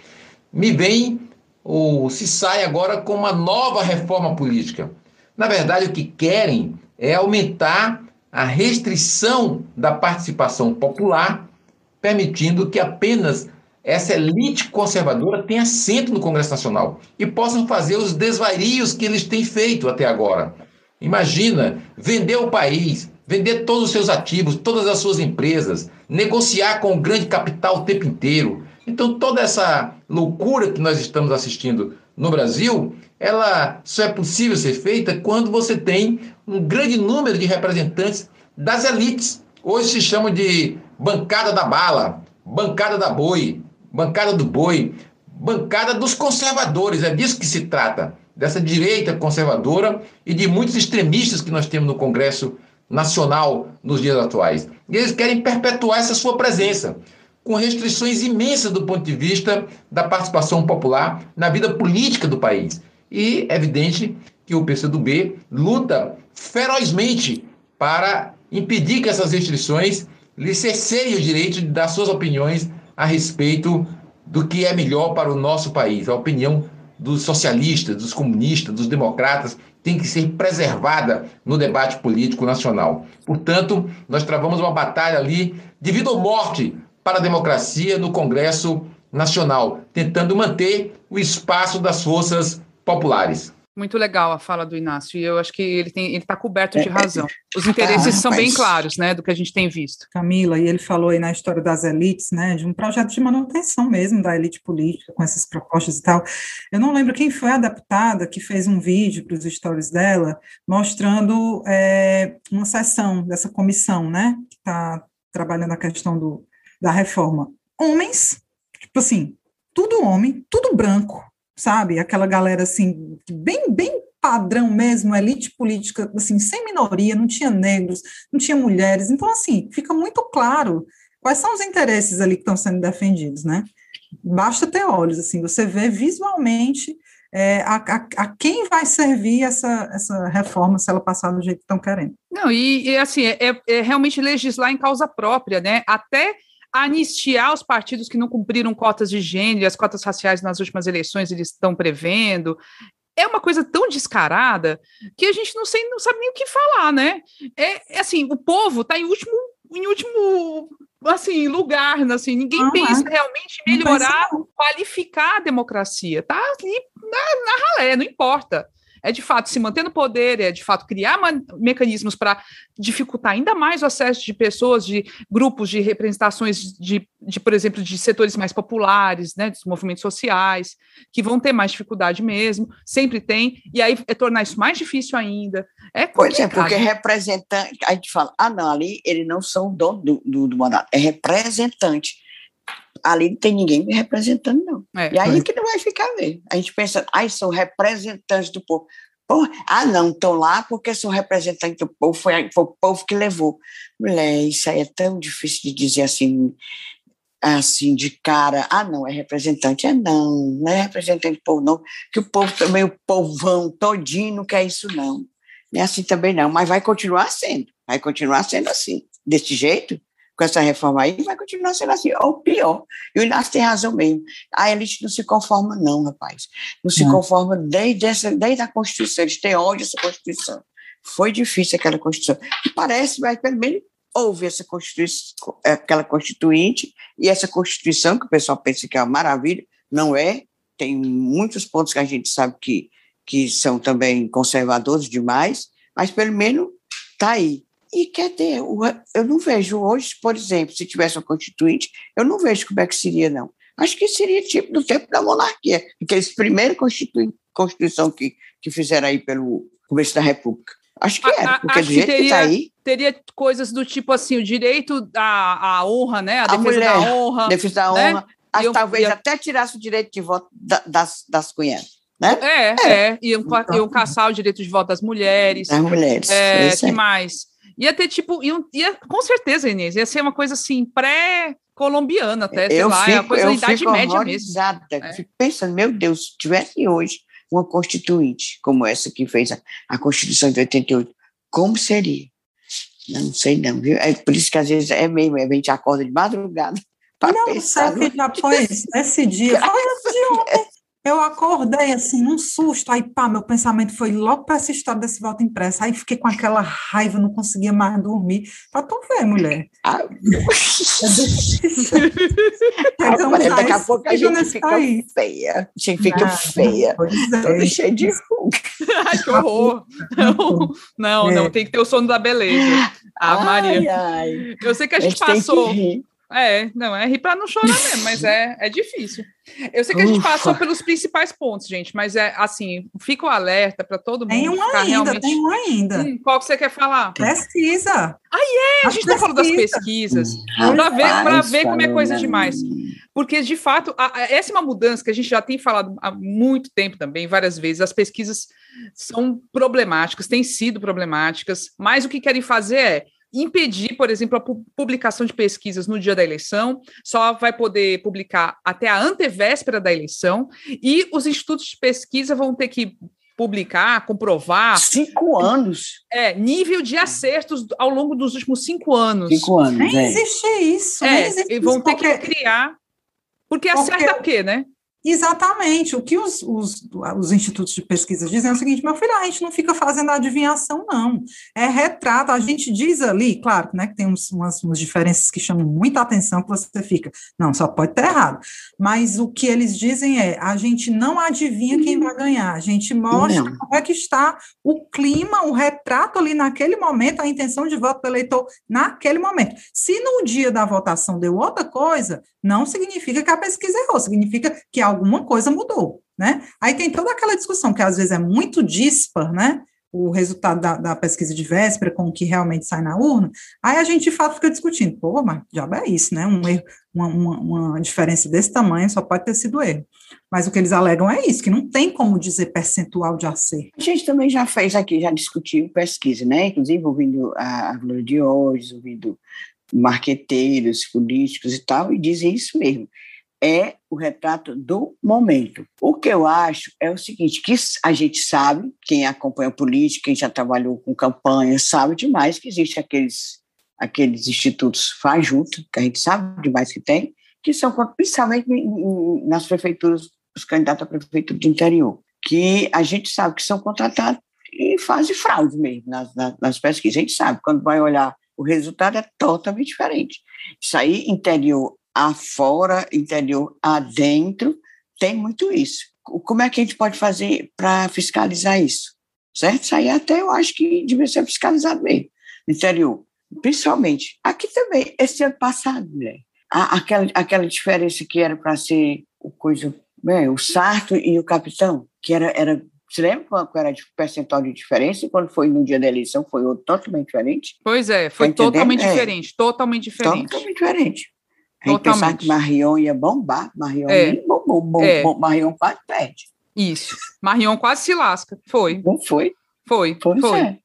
me vem ou se sai agora com uma nova reforma política. Na verdade, o que querem é aumentar a restrição da participação popular, permitindo que apenas essa elite conservadora tenha assento no Congresso Nacional e possam fazer os desvarios que eles têm feito até agora. Imagina vender o país, vender todos os seus ativos, todas as suas empresas, negociar com o grande capital o tempo inteiro. Então, toda essa loucura que nós estamos assistindo no Brasil, ela só é possível ser feita quando você tem um grande número de representantes das elites. Hoje se chama de bancada da bala, bancada da boi, bancada do boi, bancada dos conservadores. É disso que se trata, dessa direita conservadora e de muitos extremistas que nós temos no Congresso nacional nos dias atuais. E eles querem perpetuar essa sua presença, com restrições imensas do ponto de vista da participação popular na vida política do país. E é evidente que o PCdoB luta ferozmente para impedir que essas restrições lhe cerceiem o direito de dar suas opiniões a respeito do que é melhor para o nosso país. A opinião dos socialistas, dos comunistas, dos democratas tem que ser preservada no debate político nacional. Portanto, nós travamos uma batalha ali de vida ou morte para a democracia no Congresso Nacional, tentando manter o espaço das forças populares. Muito legal a fala do Inácio, e eu acho que ele está coberto de é, é, razão. Os interesses ah, são bem claros, né, do que a gente tem visto. Camila, e ele falou aí na história das elites, né, de um projeto de manutenção mesmo da elite política, com essas propostas e tal. Eu não lembro quem foi a deputada que fez um vídeo para os stories dela, mostrando é, uma sessão dessa comissão, né, que está trabalhando a questão do, da reforma. Homens, tipo assim, tudo homem, tudo branco, sabe? Aquela galera assim, bem, bem padrão mesmo, elite política, assim, sem minoria, não tinha negros, não tinha mulheres. Então, assim, fica muito claro quais são os interesses ali que estão sendo defendidos, né? Basta ter olhos, assim, você vê visualmente é, a, a, a, quem vai servir essa, essa reforma se ela passar do jeito que estão querendo. Não, e, e assim, é, é, realmente legislar em causa própria, né? Até anistiar os partidos que não cumpriram cotas de gênero, as cotas raciais nas últimas eleições eles estão prevendo. É uma coisa tão descarada que a gente não, sei, não sabe nem o que falar, né? É, é assim, o povo está em último, em último assim, lugar, assim, ninguém uhum. pensa realmente em melhorar, qualificar a democracia. Tá ali na, na ralé, não importa é de fato se manter no poder, é de fato criar mecanismos para dificultar ainda mais o acesso de pessoas, de grupos, de representações de, de, por exemplo, de setores mais populares, né, dos movimentos sociais, que vão ter mais dificuldade mesmo, sempre tem, e aí é tornar isso mais difícil ainda. É pois é, porque representante, a gente fala, ah, não, ali eles não são dono do, do, do mandato, é representante ali não tem ninguém me representando, não. É, e aí é. que não vai ficar mesmo. A gente pensa, ai, são representantes do povo. Porra, ah, não, estão lá porque são representantes do povo, foi, foi o povo que levou. Mulher, isso aí é tão difícil de dizer assim, assim, de cara, ah, não, é representante. É não, não é representante do povo, não, que o povo também, o povão todinho não quer isso, não. Não é assim também, não, mas vai continuar sendo, vai continuar sendo assim, desse jeito, com essa reforma aí, vai continuar sendo assim, ou pior. E o Inácio tem razão mesmo. A elite não se conforma, não, rapaz. Não se não. conforma desde, essa, desde a Constituição. Eles têm ódio dessa Constituição. Foi difícil aquela Constituição. E parece, mas pelo menos houve essa Constituição, aquela Constituinte, e essa Constituição, que o pessoal pensa que é uma maravilha, não é. Tem muitos pontos que a gente sabe que, que são também conservadores demais, mas pelo menos está aí. E quer dizer, eu não vejo hoje, por exemplo, se tivesse uma constituinte, eu não vejo como é que seria, não. Acho que seria tipo do tempo da monarquia, aqueles primeira Constituição que, que fizeram aí pelo começo da República. Acho que era, porque do jeito que, está aí. Teria coisas do tipo assim, o direito à, à honra, né? A, a defesa mulher, da honra. Defesa da né? honra. Eu, talvez eu, até tirasse o direito de voto da, das, das cunhadas. Né? É, é. é. Iam, iam caçar o direito de voto das mulheres. Das mulheres. É, que mais? Ia ter, tipo, ia, ia, com certeza, Inês, ia ser uma coisa assim, pré-colombiana até, sei eu lá, fico, é uma coisa da Idade Média mesmo. É. Fico pensando, meu Deus, se tivesse hoje uma constituinte como essa que fez a, a Constituição de 88, como seria? Não sei não, viu? É por isso que às vezes é mesmo, a gente acorda de madrugada. Não, pensar, sei que já foi [LAUGHS] nesse dia. Foi de ontem. Eu acordei assim, num susto, aí pá, meu pensamento foi logo para essa história desse voto impresso. Aí fiquei com aquela raiva, não conseguia mais dormir. Para tu ver, mulher. [LAUGHS] Ah, [LAUGHS] é daqui a pouco a gente fica país. feia. A gente fica feia. É. Toda cheia de ruga. [LAUGHS] Ai, que horror. Não, não, é. não, tem que ter o sono da beleza. Ah, ai, Maria. Ai. Eu sei que a gente, a gente passou é, não, é rir para não chorar mesmo, mas é, é difícil. Eu sei que a gente Ufa. passou pelos principais pontos, gente, mas é assim, fico alerta para todo mundo. Tem um ainda, realmente... tem um ainda. Hum, qual que você quer falar? Pesquisa. Ah, é, a, a gente está falando das pesquisas, para ver, ver como é coisa demais. Porque, de fato, a, a, essa é uma mudança que a gente já tem falado há muito tempo também, várias vezes. As pesquisas são problemáticas, têm sido problemáticas, mas o que querem fazer é impedir, por exemplo, a publicação de pesquisas no dia da eleição, só vai poder publicar até a antevéspera da eleição, e os institutos de pesquisa vão ter que publicar, comprovar. Cinco anos. É, nível de acertos ao longo dos últimos cinco anos. Cinco anos. Nem é. existe isso. É, existe vão ter que criar. Porque acerta o quê, né? Exatamente. O que os, os, os, institutos de pesquisa dizem é o seguinte, meu filho, a gente não fica fazendo adivinhação, não. É retrato. A gente diz ali, claro, né, que tem uns, umas, umas diferenças que chamam muita atenção, que você fica, não, só pode ter errado. Mas o que eles dizem é, a gente não adivinha quem vai ganhar, a gente mostra não. como é que está o clima, o retrato ali naquele momento, a intenção de voto do eleitor naquele momento. Se no dia da votação deu outra coisa, não significa que a pesquisa errou, significa que alguma coisa mudou, né? Aí tem toda aquela discussão que às vezes é muito dispar, né? O resultado da, da pesquisa de véspera com o que realmente sai na urna, aí a gente de fato fica discutindo, pô, mas diabo é isso, né? Um erro, uma, uma, uma diferença desse tamanho só pode ter sido erro. Mas o que eles alegam é isso, que não tem como dizer percentual de acerto. A gente também já fez aqui, já discutiu pesquisa, né? Inclusive ouvindo a Glória de hoje, ouvindo marqueteiros, políticos e tal, e dizem isso mesmo. É o retrato do momento. O que eu acho é o seguinte, que a gente sabe, quem acompanha política, quem já trabalhou com campanha, sabe demais que existem aqueles, aqueles institutos fajutos, que a gente sabe demais que tem, que são principalmente nas prefeituras, os candidatos à prefeitura de interior, que a gente sabe que são contratados e fazem fraude mesmo nas, nas, nas pesquisas. A gente sabe, quando vai olhar o resultado é totalmente diferente. Isso aí, interior afora, interior adentro, tem muito isso. Como é que a gente pode fazer para fiscalizar isso? Certo? Isso aí até eu acho que devia ser fiscalizado mesmo, interior. Principalmente. Aqui também, esse ano passado, mulher, aquela, aquela diferença que era para ser o coisa, né, o sarto e o capitão, que era, era você lembra qual era o percentual de diferença? E quando foi no dia da eleição, foi totalmente diferente? Pois é, foi tá totalmente é. diferente, totalmente diferente. Totalmente diferente. A gente pensava que Marion ia bombar, Marion é. nem bombou, bom, é. bom, Marion quase perde. Isso, Marion quase se lasca, foi. Não foi? Foi, pois foi. É.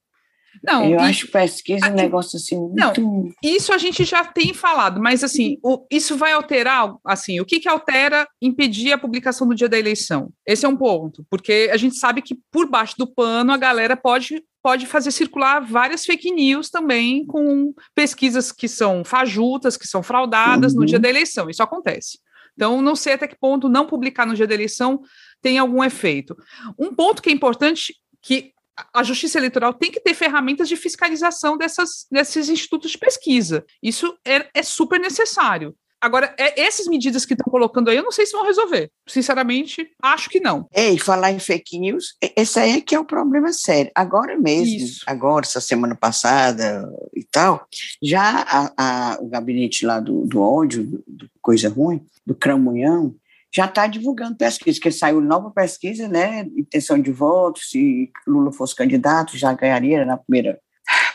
Não, eu e, acho pesquisa um negócio assim muito... Não, isso a gente já tem falado, mas assim, o, isso vai alterar, assim, o que que altera impedir a publicação do dia da eleição? Esse é um ponto, porque a gente sabe que por baixo do pano a galera pode pode fazer circular várias fake news também com pesquisas que são fajutas, que são fraudadas uhum. no dia uhum. da eleição. Isso acontece. Então, não sei até que ponto não publicar no dia da eleição tem algum efeito. Um ponto que é importante que a Justiça Eleitoral tem que ter ferramentas de fiscalização dessas, desses institutos de pesquisa. Isso é, é super necessário. Agora, é, essas medidas que estão colocando aí, eu não sei se vão resolver. Sinceramente, acho que não. Ei, falar em fake news, esse aí é que é o problema sério. Agora mesmo, Isso. agora, essa semana passada e tal, já a, a, o gabinete lá do, do ódio, do, coisa ruim, do Cramunhão, já está divulgando pesquisa, que saiu nova pesquisa, né, intenção de voto, se Lula fosse candidato, já ganharia na primeira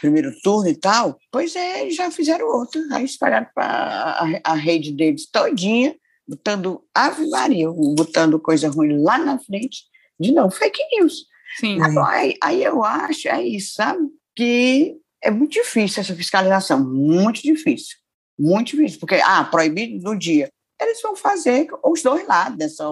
primeiro turno e tal, pois é, já fizeram outra, aí espalharam para a, a, rede deles todinha, botando Ave Maria, botando coisa ruim lá na frente, de novo, fake news. Sim. Aí, aí eu acho, é isso, sabe, que é muito difícil essa fiscalização, muito difícil, muito difícil, porque, ah, proibido no dia, eles vão fazer os dois lados dessa,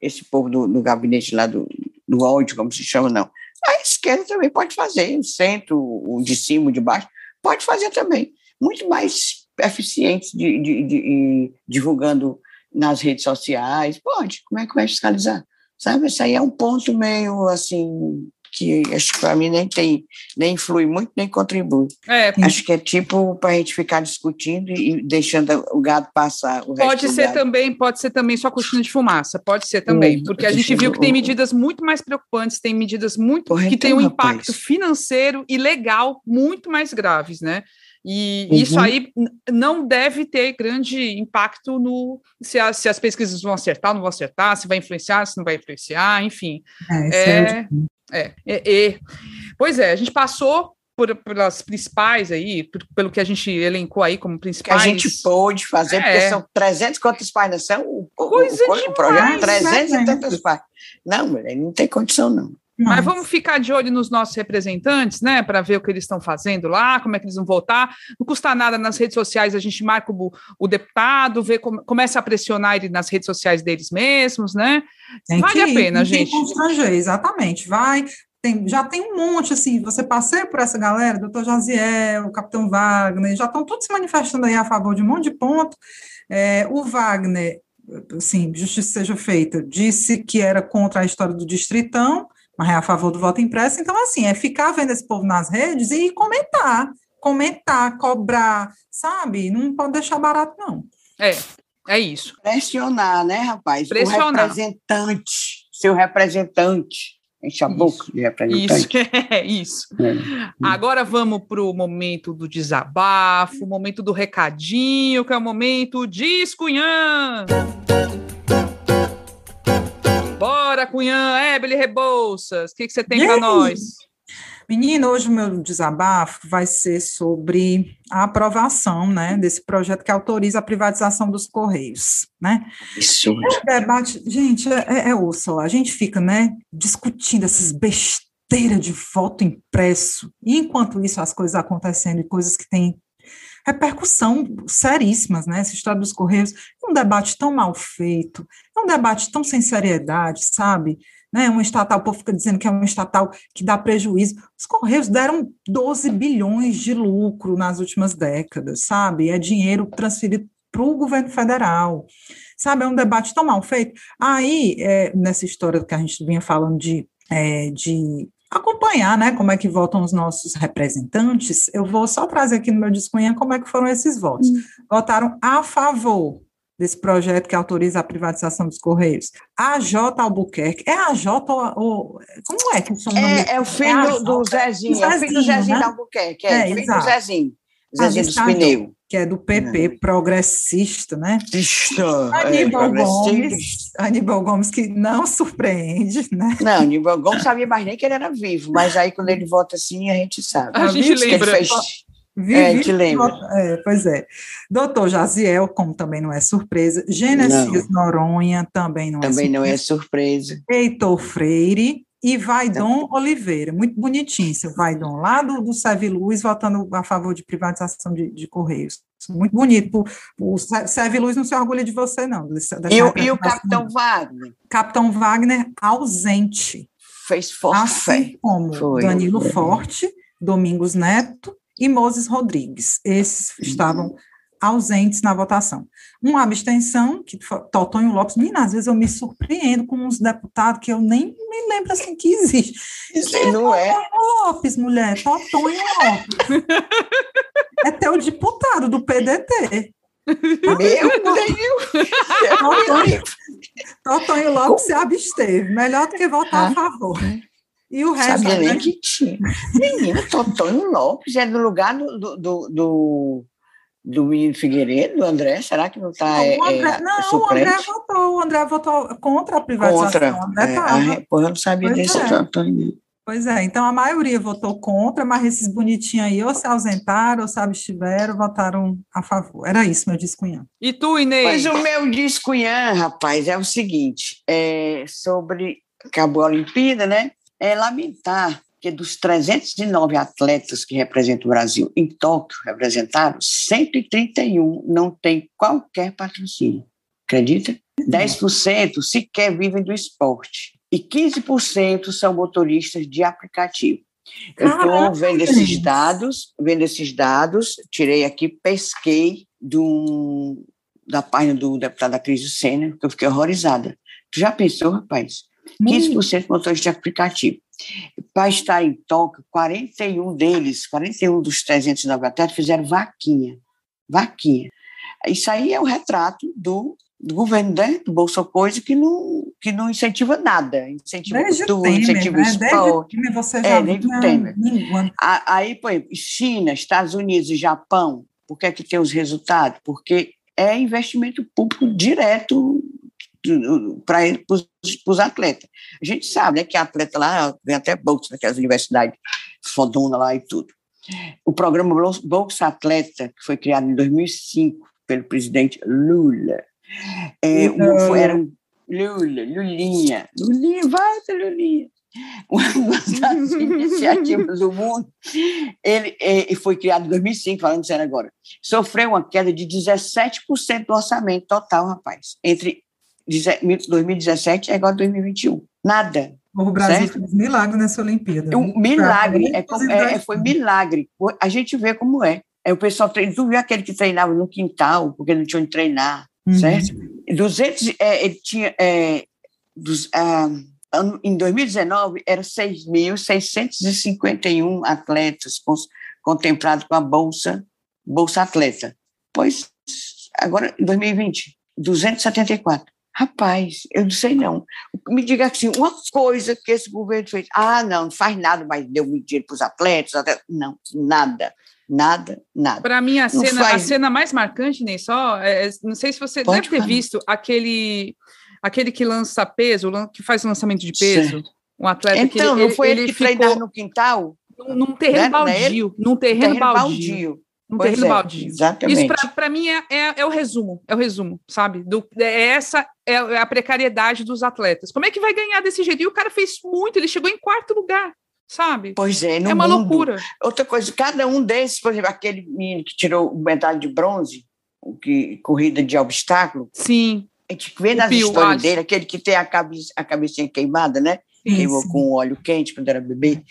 esse povo do, do gabinete lá do, do ódio, como se chama, não. A esquerda também pode fazer, o centro, o de cima, o de baixo, pode fazer também. Muito mais eficiente de, de, de divulgando nas redes sociais, pode. Como é que vai fiscalizar? Sabe, isso aí é um ponto meio assim que acho que para mim nem tem, nem influi muito, nem contribui. É, acho que é tipo para a gente ficar discutindo e deixando o gado passar. pode ser gado. também, pode ser também só cortina de fumaça, pode ser também, hum, porque a gente viu que tem medidas muito mais preocupantes, tem medidas muito Porra, que então, têm um impacto rapaz. financeiro e legal muito mais graves, né? E uhum. isso aí não deve ter grande impacto no se, a, se, as pesquisas vão acertar, não vão acertar, se vai influenciar, se não vai influenciar, enfim. É, é, é, é, é, Pois é, a gente passou por, pelas principais aí, por, pelo que a gente elencou aí como principais. Que a gente pôde fazer, é. porque são 300 quantas páginas são o, Coisa o, o, o projeto, 300 né? e tantas páginas. Não, mulher, não tem condição não. Mas vamos ficar de olho nos nossos representantes, né, para ver o que eles estão fazendo lá, como é que eles vão votar. Não custa nada nas redes sociais, a gente marca o, o deputado, vê como, começa a pressionar ele nas redes sociais deles mesmos, né? Tem vale a pena, gente. Constranger, exatamente. Vai, tem, já tem um monte, assim, você passeia por essa galera, doutor Jaziel, o capitão Wagner, já estão todos se manifestando aí a favor de um monte de ponto. É, o Wagner, assim, justiça seja feita, disse que era contra a história do distritão, mas é a favor do voto impresso. Então, assim, é ficar vendo esse povo nas redes e comentar, comentar, cobrar, sabe? Não pode deixar barato, não. É, é isso. Pressionar, né, rapaz? Pressionar. O representante, seu representante. Enche a isso. boca de representante. Isso, [LAUGHS] é isso. É. Agora vamos para o momento do desabafo, o momento do recadinho, que é o momento de. Bora, Cunhã, Ebele Rebouças, o que, que você tem para nós? Menino, hoje o meu desabafo vai ser sobre a aprovação né, desse projeto que autoriza a privatização dos Correios. Né? Absurdo. É debate, gente, é, é, é osso, a gente fica né, discutindo essas besteiras de voto impresso, e enquanto isso as coisas acontecendo e coisas que têm repercussão seríssimas, né? Essa história dos Correios é um debate tão mal feito, é um debate tão sem seriedade, sabe? Né, uma estatal, o povo fica dizendo que é uma estatal que dá prejuízo. Os Correios deram 12 bilhões de lucro nas últimas décadas, sabe? É dinheiro transferido para o governo federal, sabe? É um debate tão mal feito. Aí, é, nessa história que a gente vinha falando de, é, de acompanhar, né, como é que votam os nossos representantes, eu vou só trazer aqui no meu discunha como é que foram esses votos. Hum. Votaram a favor desse projeto que autoriza a privatização dos Correios. A J. Albuquerque. É a J ou, como é que chama? É, é o filho é do Zezinho, é o filho do Zezinho né? Albuquerque, é, é filho exato. do Zezinho. Zezinho dos pneus. Que é do PP, é. progressista, né? Progressista. Aníbal é, Gomes, Aníbal Gomes, que não surpreende, né? Não, Aníbal Gomes sabia mais nem que ele era vivo, mas aí quando ele vota assim, a gente sabe. A, gente lembra. Fez... Vive, é, te lembra. É, pois é. Doutor Jaziel, como também não é surpresa. Gênesis Noronha, também não também é surpresa. Também não é surpresa. Heitor Freire, e Vaidon Oliveira, muito bonitinho, seu Vaidon, lá do, do Luz, votando a favor de privatização de, de Correios. Muito bonito. O, o Seve Luz não se orgulha de você, não. E, o, e o Capitão Wagner? Capitão Wagner ausente. Fez forte. Assim como Foi. Danilo Forte, Domingos Neto e Moses Rodrigues. Esses uhum. estavam ausentes na votação. Uma abstenção, que Totonho Lopes, menina, às vezes eu me surpreendo com uns deputados que eu nem me lembro assim que existe. Isso é não é? Lopes, mulher, Totonho Lopes. [LAUGHS] é teu deputado do PDT. Meu Deus! Totonho, Totonho Lopes se absteve, melhor do que votar ah. a favor. E o resto. Sabia nem que tinha. Menina, Totonho Lopes é do lugar do, do, do do menino Figueiredo, do André? Será que não está é, é, Não, o André votou, o André votou contra a privatização. Contra, André é, a, eu não sabia pois desse é. Pois é, então a maioria votou contra, mas esses bonitinhos aí ou se ausentaram ou se abstiveram, votaram a favor. Era isso, meu discunhã. E tu, Inês? Pois o meu discunhã, rapaz, é o seguinte, é sobre, acabou a Olimpíada, né? É lamentar que dos 309 atletas que representam o Brasil em Tóquio, representaram, 131 não tem qualquer patrocínio. Acredita? 10% sequer vivem do esporte e 15% são motoristas de aplicativo. Eu estou vendo esses dados, vendo esses dados, tirei aqui, pesquei do, da página do deputado Cris Senna, que eu fiquei horrorizada. Tu já pensou, rapaz? 15% motoristas de aplicativo. Para estar em Tóquio, 41 deles, 41 dos 309 atletas fizeram vaquinha. Vaquinha. Isso aí é o retrato do do governo né, do Bolsa Coisa que não, que não incentiva nada, incentiva desde cultura, Temer, incentiva né? Desde você é, já é, desde o Temer. Aí, por exemplo, China, Estados Unidos e Japão, por que é que tem os resultados? Porque é investimento público direto para os atletas. A gente sabe né, que atleta lá vem até bolsa naquelas universidades fodona lá e tudo. O programa Bolsa Atleta, que foi criado em 2005 pelo presidente Lula, é, então... foi, era um Lula, Lulinha, Lulinha, vai, Lulinha. [LAUGHS] Uma das [LAUGHS] iniciativas do mundo, ele, ele foi criado em 2005, falando sério agora, sofreu uma queda de 17% do orçamento total, rapaz, entre 2017 e agora 2021. Nada. O Brasil certo? fez milagre nessa Olimpíada. Um milagre, é, é, foi milagre. A gente vê como é. é o pessoal treina, tu viu aquele que treinava no quintal, porque não tinha onde treinar uhum. certo? 200, é, ele tinha, é, dos, ah, em 2019, eram 6.651 atletas contemplados com a Bolsa, Bolsa Atleta. Pois, agora, em 2020, 274. Rapaz, eu não sei não. Me diga assim, uma coisa que esse governo fez. Ah, não, não faz nada, mas deu muito dinheiro para os atletas. Não, nada. Nada, nada. Para mim, a cena, faz... a cena mais marcante, nem só, é, é, não sei se você Pode deve ter falar. visto aquele, aquele que lança peso, que faz lançamento de peso, um atleta então, que Então, não foi ele, ele que ficou no quintal? Num terreno né? baldio, num terreno, terreno baldio. baldio. Um terreno é, baldio. Exatamente. Isso, para mim, é, é, é, o resumo, é o resumo, sabe? Do, é essa é a precariedade dos atletas. Como é que vai ganhar desse jeito? E o cara fez muito, ele chegou em quarto lugar sabe? Pois é, é uma mundo. loucura. Outra coisa, cada um desses, por exemplo, aquele menino que tirou medalha de bronze, que corrida de obstáculo. Sim. A gente vê nas histórias dele, aquele que tem a, cabeça, a cabecinha queimada, né? Sim, Queimou sim. com óleo quente quando era bebê.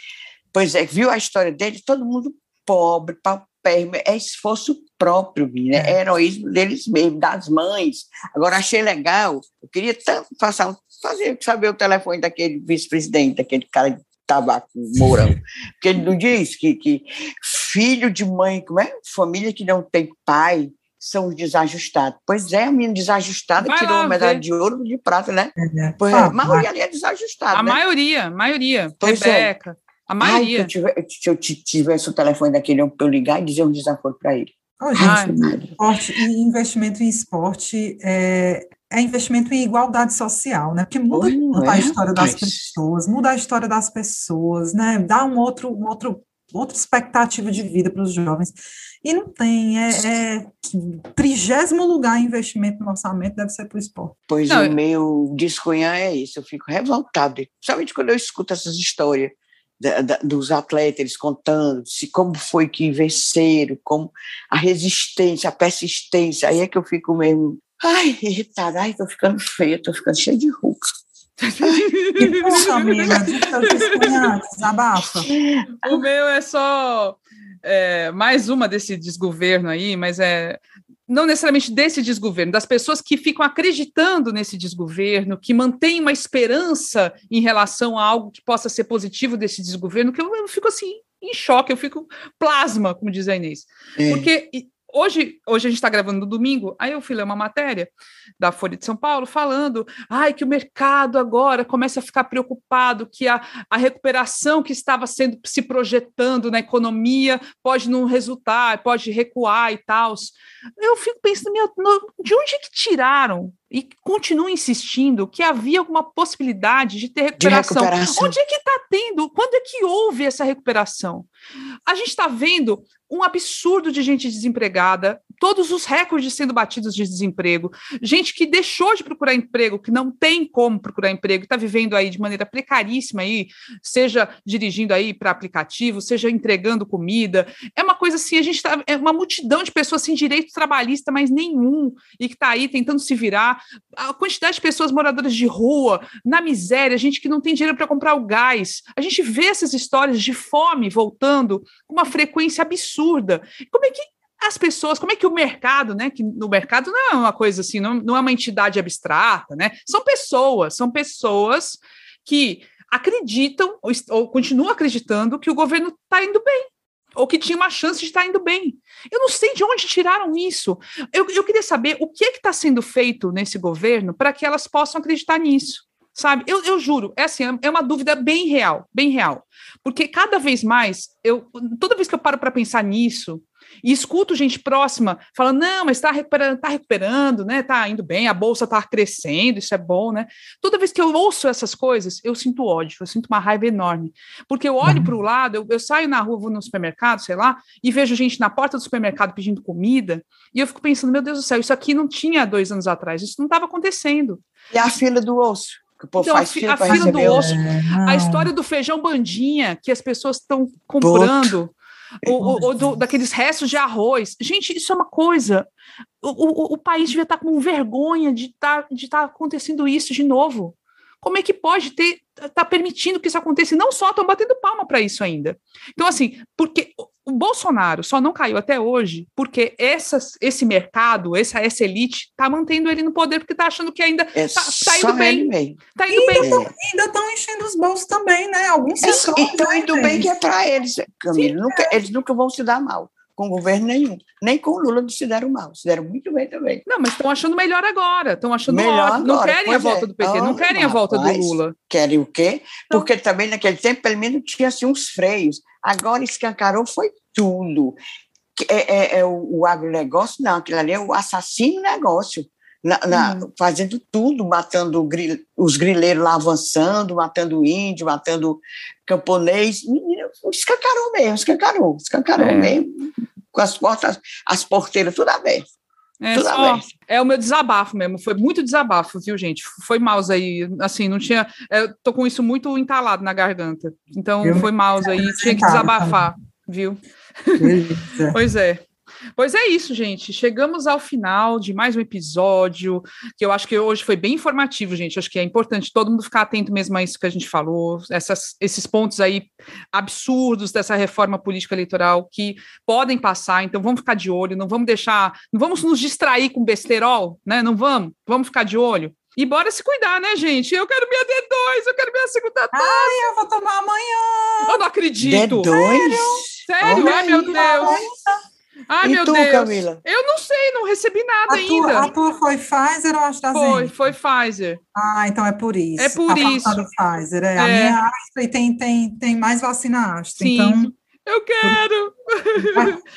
Pois é, viu a história dele? Todo mundo pobre, paupérrimo, é esforço próprio, né? É. é heroísmo deles mesmos, das mães. Agora, achei legal, eu queria tanto passar, fazer, saber o telefone daquele vice-presidente, daquele cara tabaco, mourão. Porque ele não diz que, que filho de mãe, como é? Família que não tem pai são os desajustados. Pois é, a menina desajustada Vai tirou uma medalha de ouro de prata, né? É. Pois é, ah, a maioria ali é desajustada. A né? maioria, maioria. Pois é. Rebeca. É. A maioria. Ai, se, eu tivesse, se eu tivesse o telefone daquele eu ligar e dizer um desaforo para ele. Oh, gente, esporte, e investimento em esporte é, é investimento em igualdade social, né? Porque muda Oi, a é? história das pessoas, muda a história das pessoas, né? Dá um outro, um outro, outra expectativa de vida para os jovens. E não tem, é, é trigésimo lugar em investimento no orçamento deve ser para o esporte. Pois não, o meu descunhar é isso, eu fico revoltado, principalmente quando eu escuto essas histórias da, da, dos atletas, eles contando se como foi que venceram, como a resistência, a persistência, aí é que eu fico mesmo Ai, irritada. Ai, tô ficando feia, tô ficando cheia de ruga. [LAUGHS] Poxa, amiga, desabafa. O meu é só é, mais uma desse desgoverno aí, mas é não necessariamente desse desgoverno, das pessoas que ficam acreditando nesse desgoverno, que mantêm uma esperança em relação a algo que possa ser positivo desse desgoverno, que eu, eu fico assim, em choque, eu fico plasma, como diz a Inês. É. Porque hoje, hoje a gente está gravando no domingo, aí eu fui ler uma matéria da Folha de São Paulo falando ai, que o mercado agora começa a ficar preocupado, que a, a recuperação que estava sendo se projetando na economia pode não resultar, pode recuar e tal. Eu fico pensando, meu, de onde é que tiraram e continuam insistindo que havia alguma possibilidade de ter recuperação. De recuperação. Onde é que está tendo? Quando é que houve essa recuperação? A gente está vendo um absurdo de gente desempregada, todos os recordes sendo batidos de desemprego, gente que deixou de procurar emprego, que não tem como procurar emprego, está vivendo aí de maneira precaríssima aí, seja dirigindo aí para aplicativo, seja entregando comida. É uma coisa assim, a gente está é uma multidão de pessoas sem direito trabalhista, mas nenhum, e que está aí tentando se virar. A quantidade de pessoas moradoras de rua, na miséria, gente que não tem dinheiro para comprar o gás. A gente vê essas histórias de fome voltando com uma frequência absurda. Como é que as pessoas, como é que o mercado, né? Que no mercado não é uma coisa assim, não, não é uma entidade abstrata, né? São pessoas, são pessoas que acreditam ou, ou continuam acreditando que o governo está indo bem, ou que tinha uma chance de estar indo bem. Eu não sei de onde tiraram isso. Eu, eu queria saber o que é está sendo feito nesse governo para que elas possam acreditar nisso sabe? Eu, eu juro, é assim, é uma dúvida bem real, bem real. Porque cada vez mais, eu, toda vez que eu paro para pensar nisso, e escuto gente próxima falando, não, mas está recuperando, tá recuperando, né? Tá indo bem, a bolsa está crescendo, isso é bom, né? Toda vez que eu ouço essas coisas, eu sinto ódio, eu sinto uma raiva enorme. Porque eu olho uhum. para o lado, eu, eu, saio na rua, vou no supermercado, sei lá, e vejo gente na porta do supermercado pedindo comida, e eu fico pensando, meu Deus do céu, isso aqui não tinha dois anos atrás, isso não estava acontecendo. E a fila do osso? Que o povo então, faz fila a fila do osso, é, a história do feijão bandinha que as pessoas estão comprando, ou, ou do, daqueles restos de arroz. Gente, isso é uma coisa. O, o, o país devia estar com vergonha de estar tá, de tá acontecendo isso de novo. Como é que pode ter tá permitindo que isso aconteça? E não só estão batendo palma para isso ainda. Então, assim, porque o Bolsonaro só não caiu até hoje porque essas, esse mercado, essa, essa elite, está mantendo ele no poder porque está achando que ainda está é tá indo bem. Está indo bem. Ainda estão enchendo os bolsos também, né? Alguns é, Estão né, indo bem que é para eles, Camila. Nunca, é. Eles nunca vão se dar mal com governo nenhum. Nem com o Lula não se deram mal, se deram muito bem também. Não, mas estão achando melhor agora, estão achando melhor agora. Não querem a volta é. do PT, oh, não querem a volta do Lula. Querem o quê? Porque não. também naquele tempo, pelo menos, tinha assim, uns freios. Agora escancarou foi tudo. É, é, é o, o agronegócio, não, aquilo ali é o assassino negócio. Na, na, uhum. fazendo tudo, matando os grileiros lá avançando, matando índio, matando camponês. Escancarou mesmo, escancarou, escancarou é. mesmo, com as portas, as porteiras tudo abertas. É, só, é o meu desabafo mesmo, foi muito desabafo, viu, gente? Foi mouse aí, assim, não tinha. Eu é, tô com isso muito entalado na garganta. Então, foi mouse aí, tinha que desabafar, viu? [LAUGHS] pois é. Pois é isso, gente. Chegamos ao final de mais um episódio, que eu acho que hoje foi bem informativo, gente. Acho que é importante todo mundo ficar atento mesmo a isso que a gente falou, essas, esses pontos aí absurdos dessa reforma política eleitoral que podem passar. Então, vamos ficar de olho, não vamos deixar, não vamos nos distrair com besterol, né? Não vamos, vamos ficar de olho. E bora se cuidar, né, gente? Eu quero minha D2, eu quero minha segunda dose. Ai, eu vou tomar amanhã. Eu não acredito. D2? Sério? Ai, meu Deus. Ai, e meu tu, Deus. Camila? Eu não sei, não recebi nada a ainda. Tua, a tua foi Pfizer ou AstraZeneca? Foi, foi Pfizer. Ah, então é por isso. É por tá isso. Pfizer, é. é. A minha Astra e tem, tem, tem mais vacina Astra. Sim. Então... Eu quero!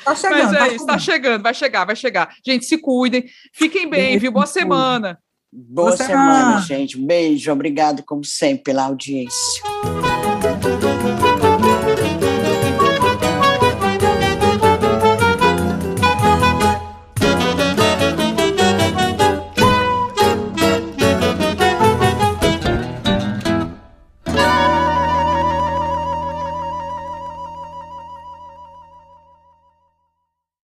Tá chegando. Mas é tá isso, tá chegando, vai chegar, vai chegar. Gente, se cuidem, fiquem bem, viu? Boa semana. Boa, Boa semana, semana, gente. Beijo, obrigado, como sempre, pela audiência.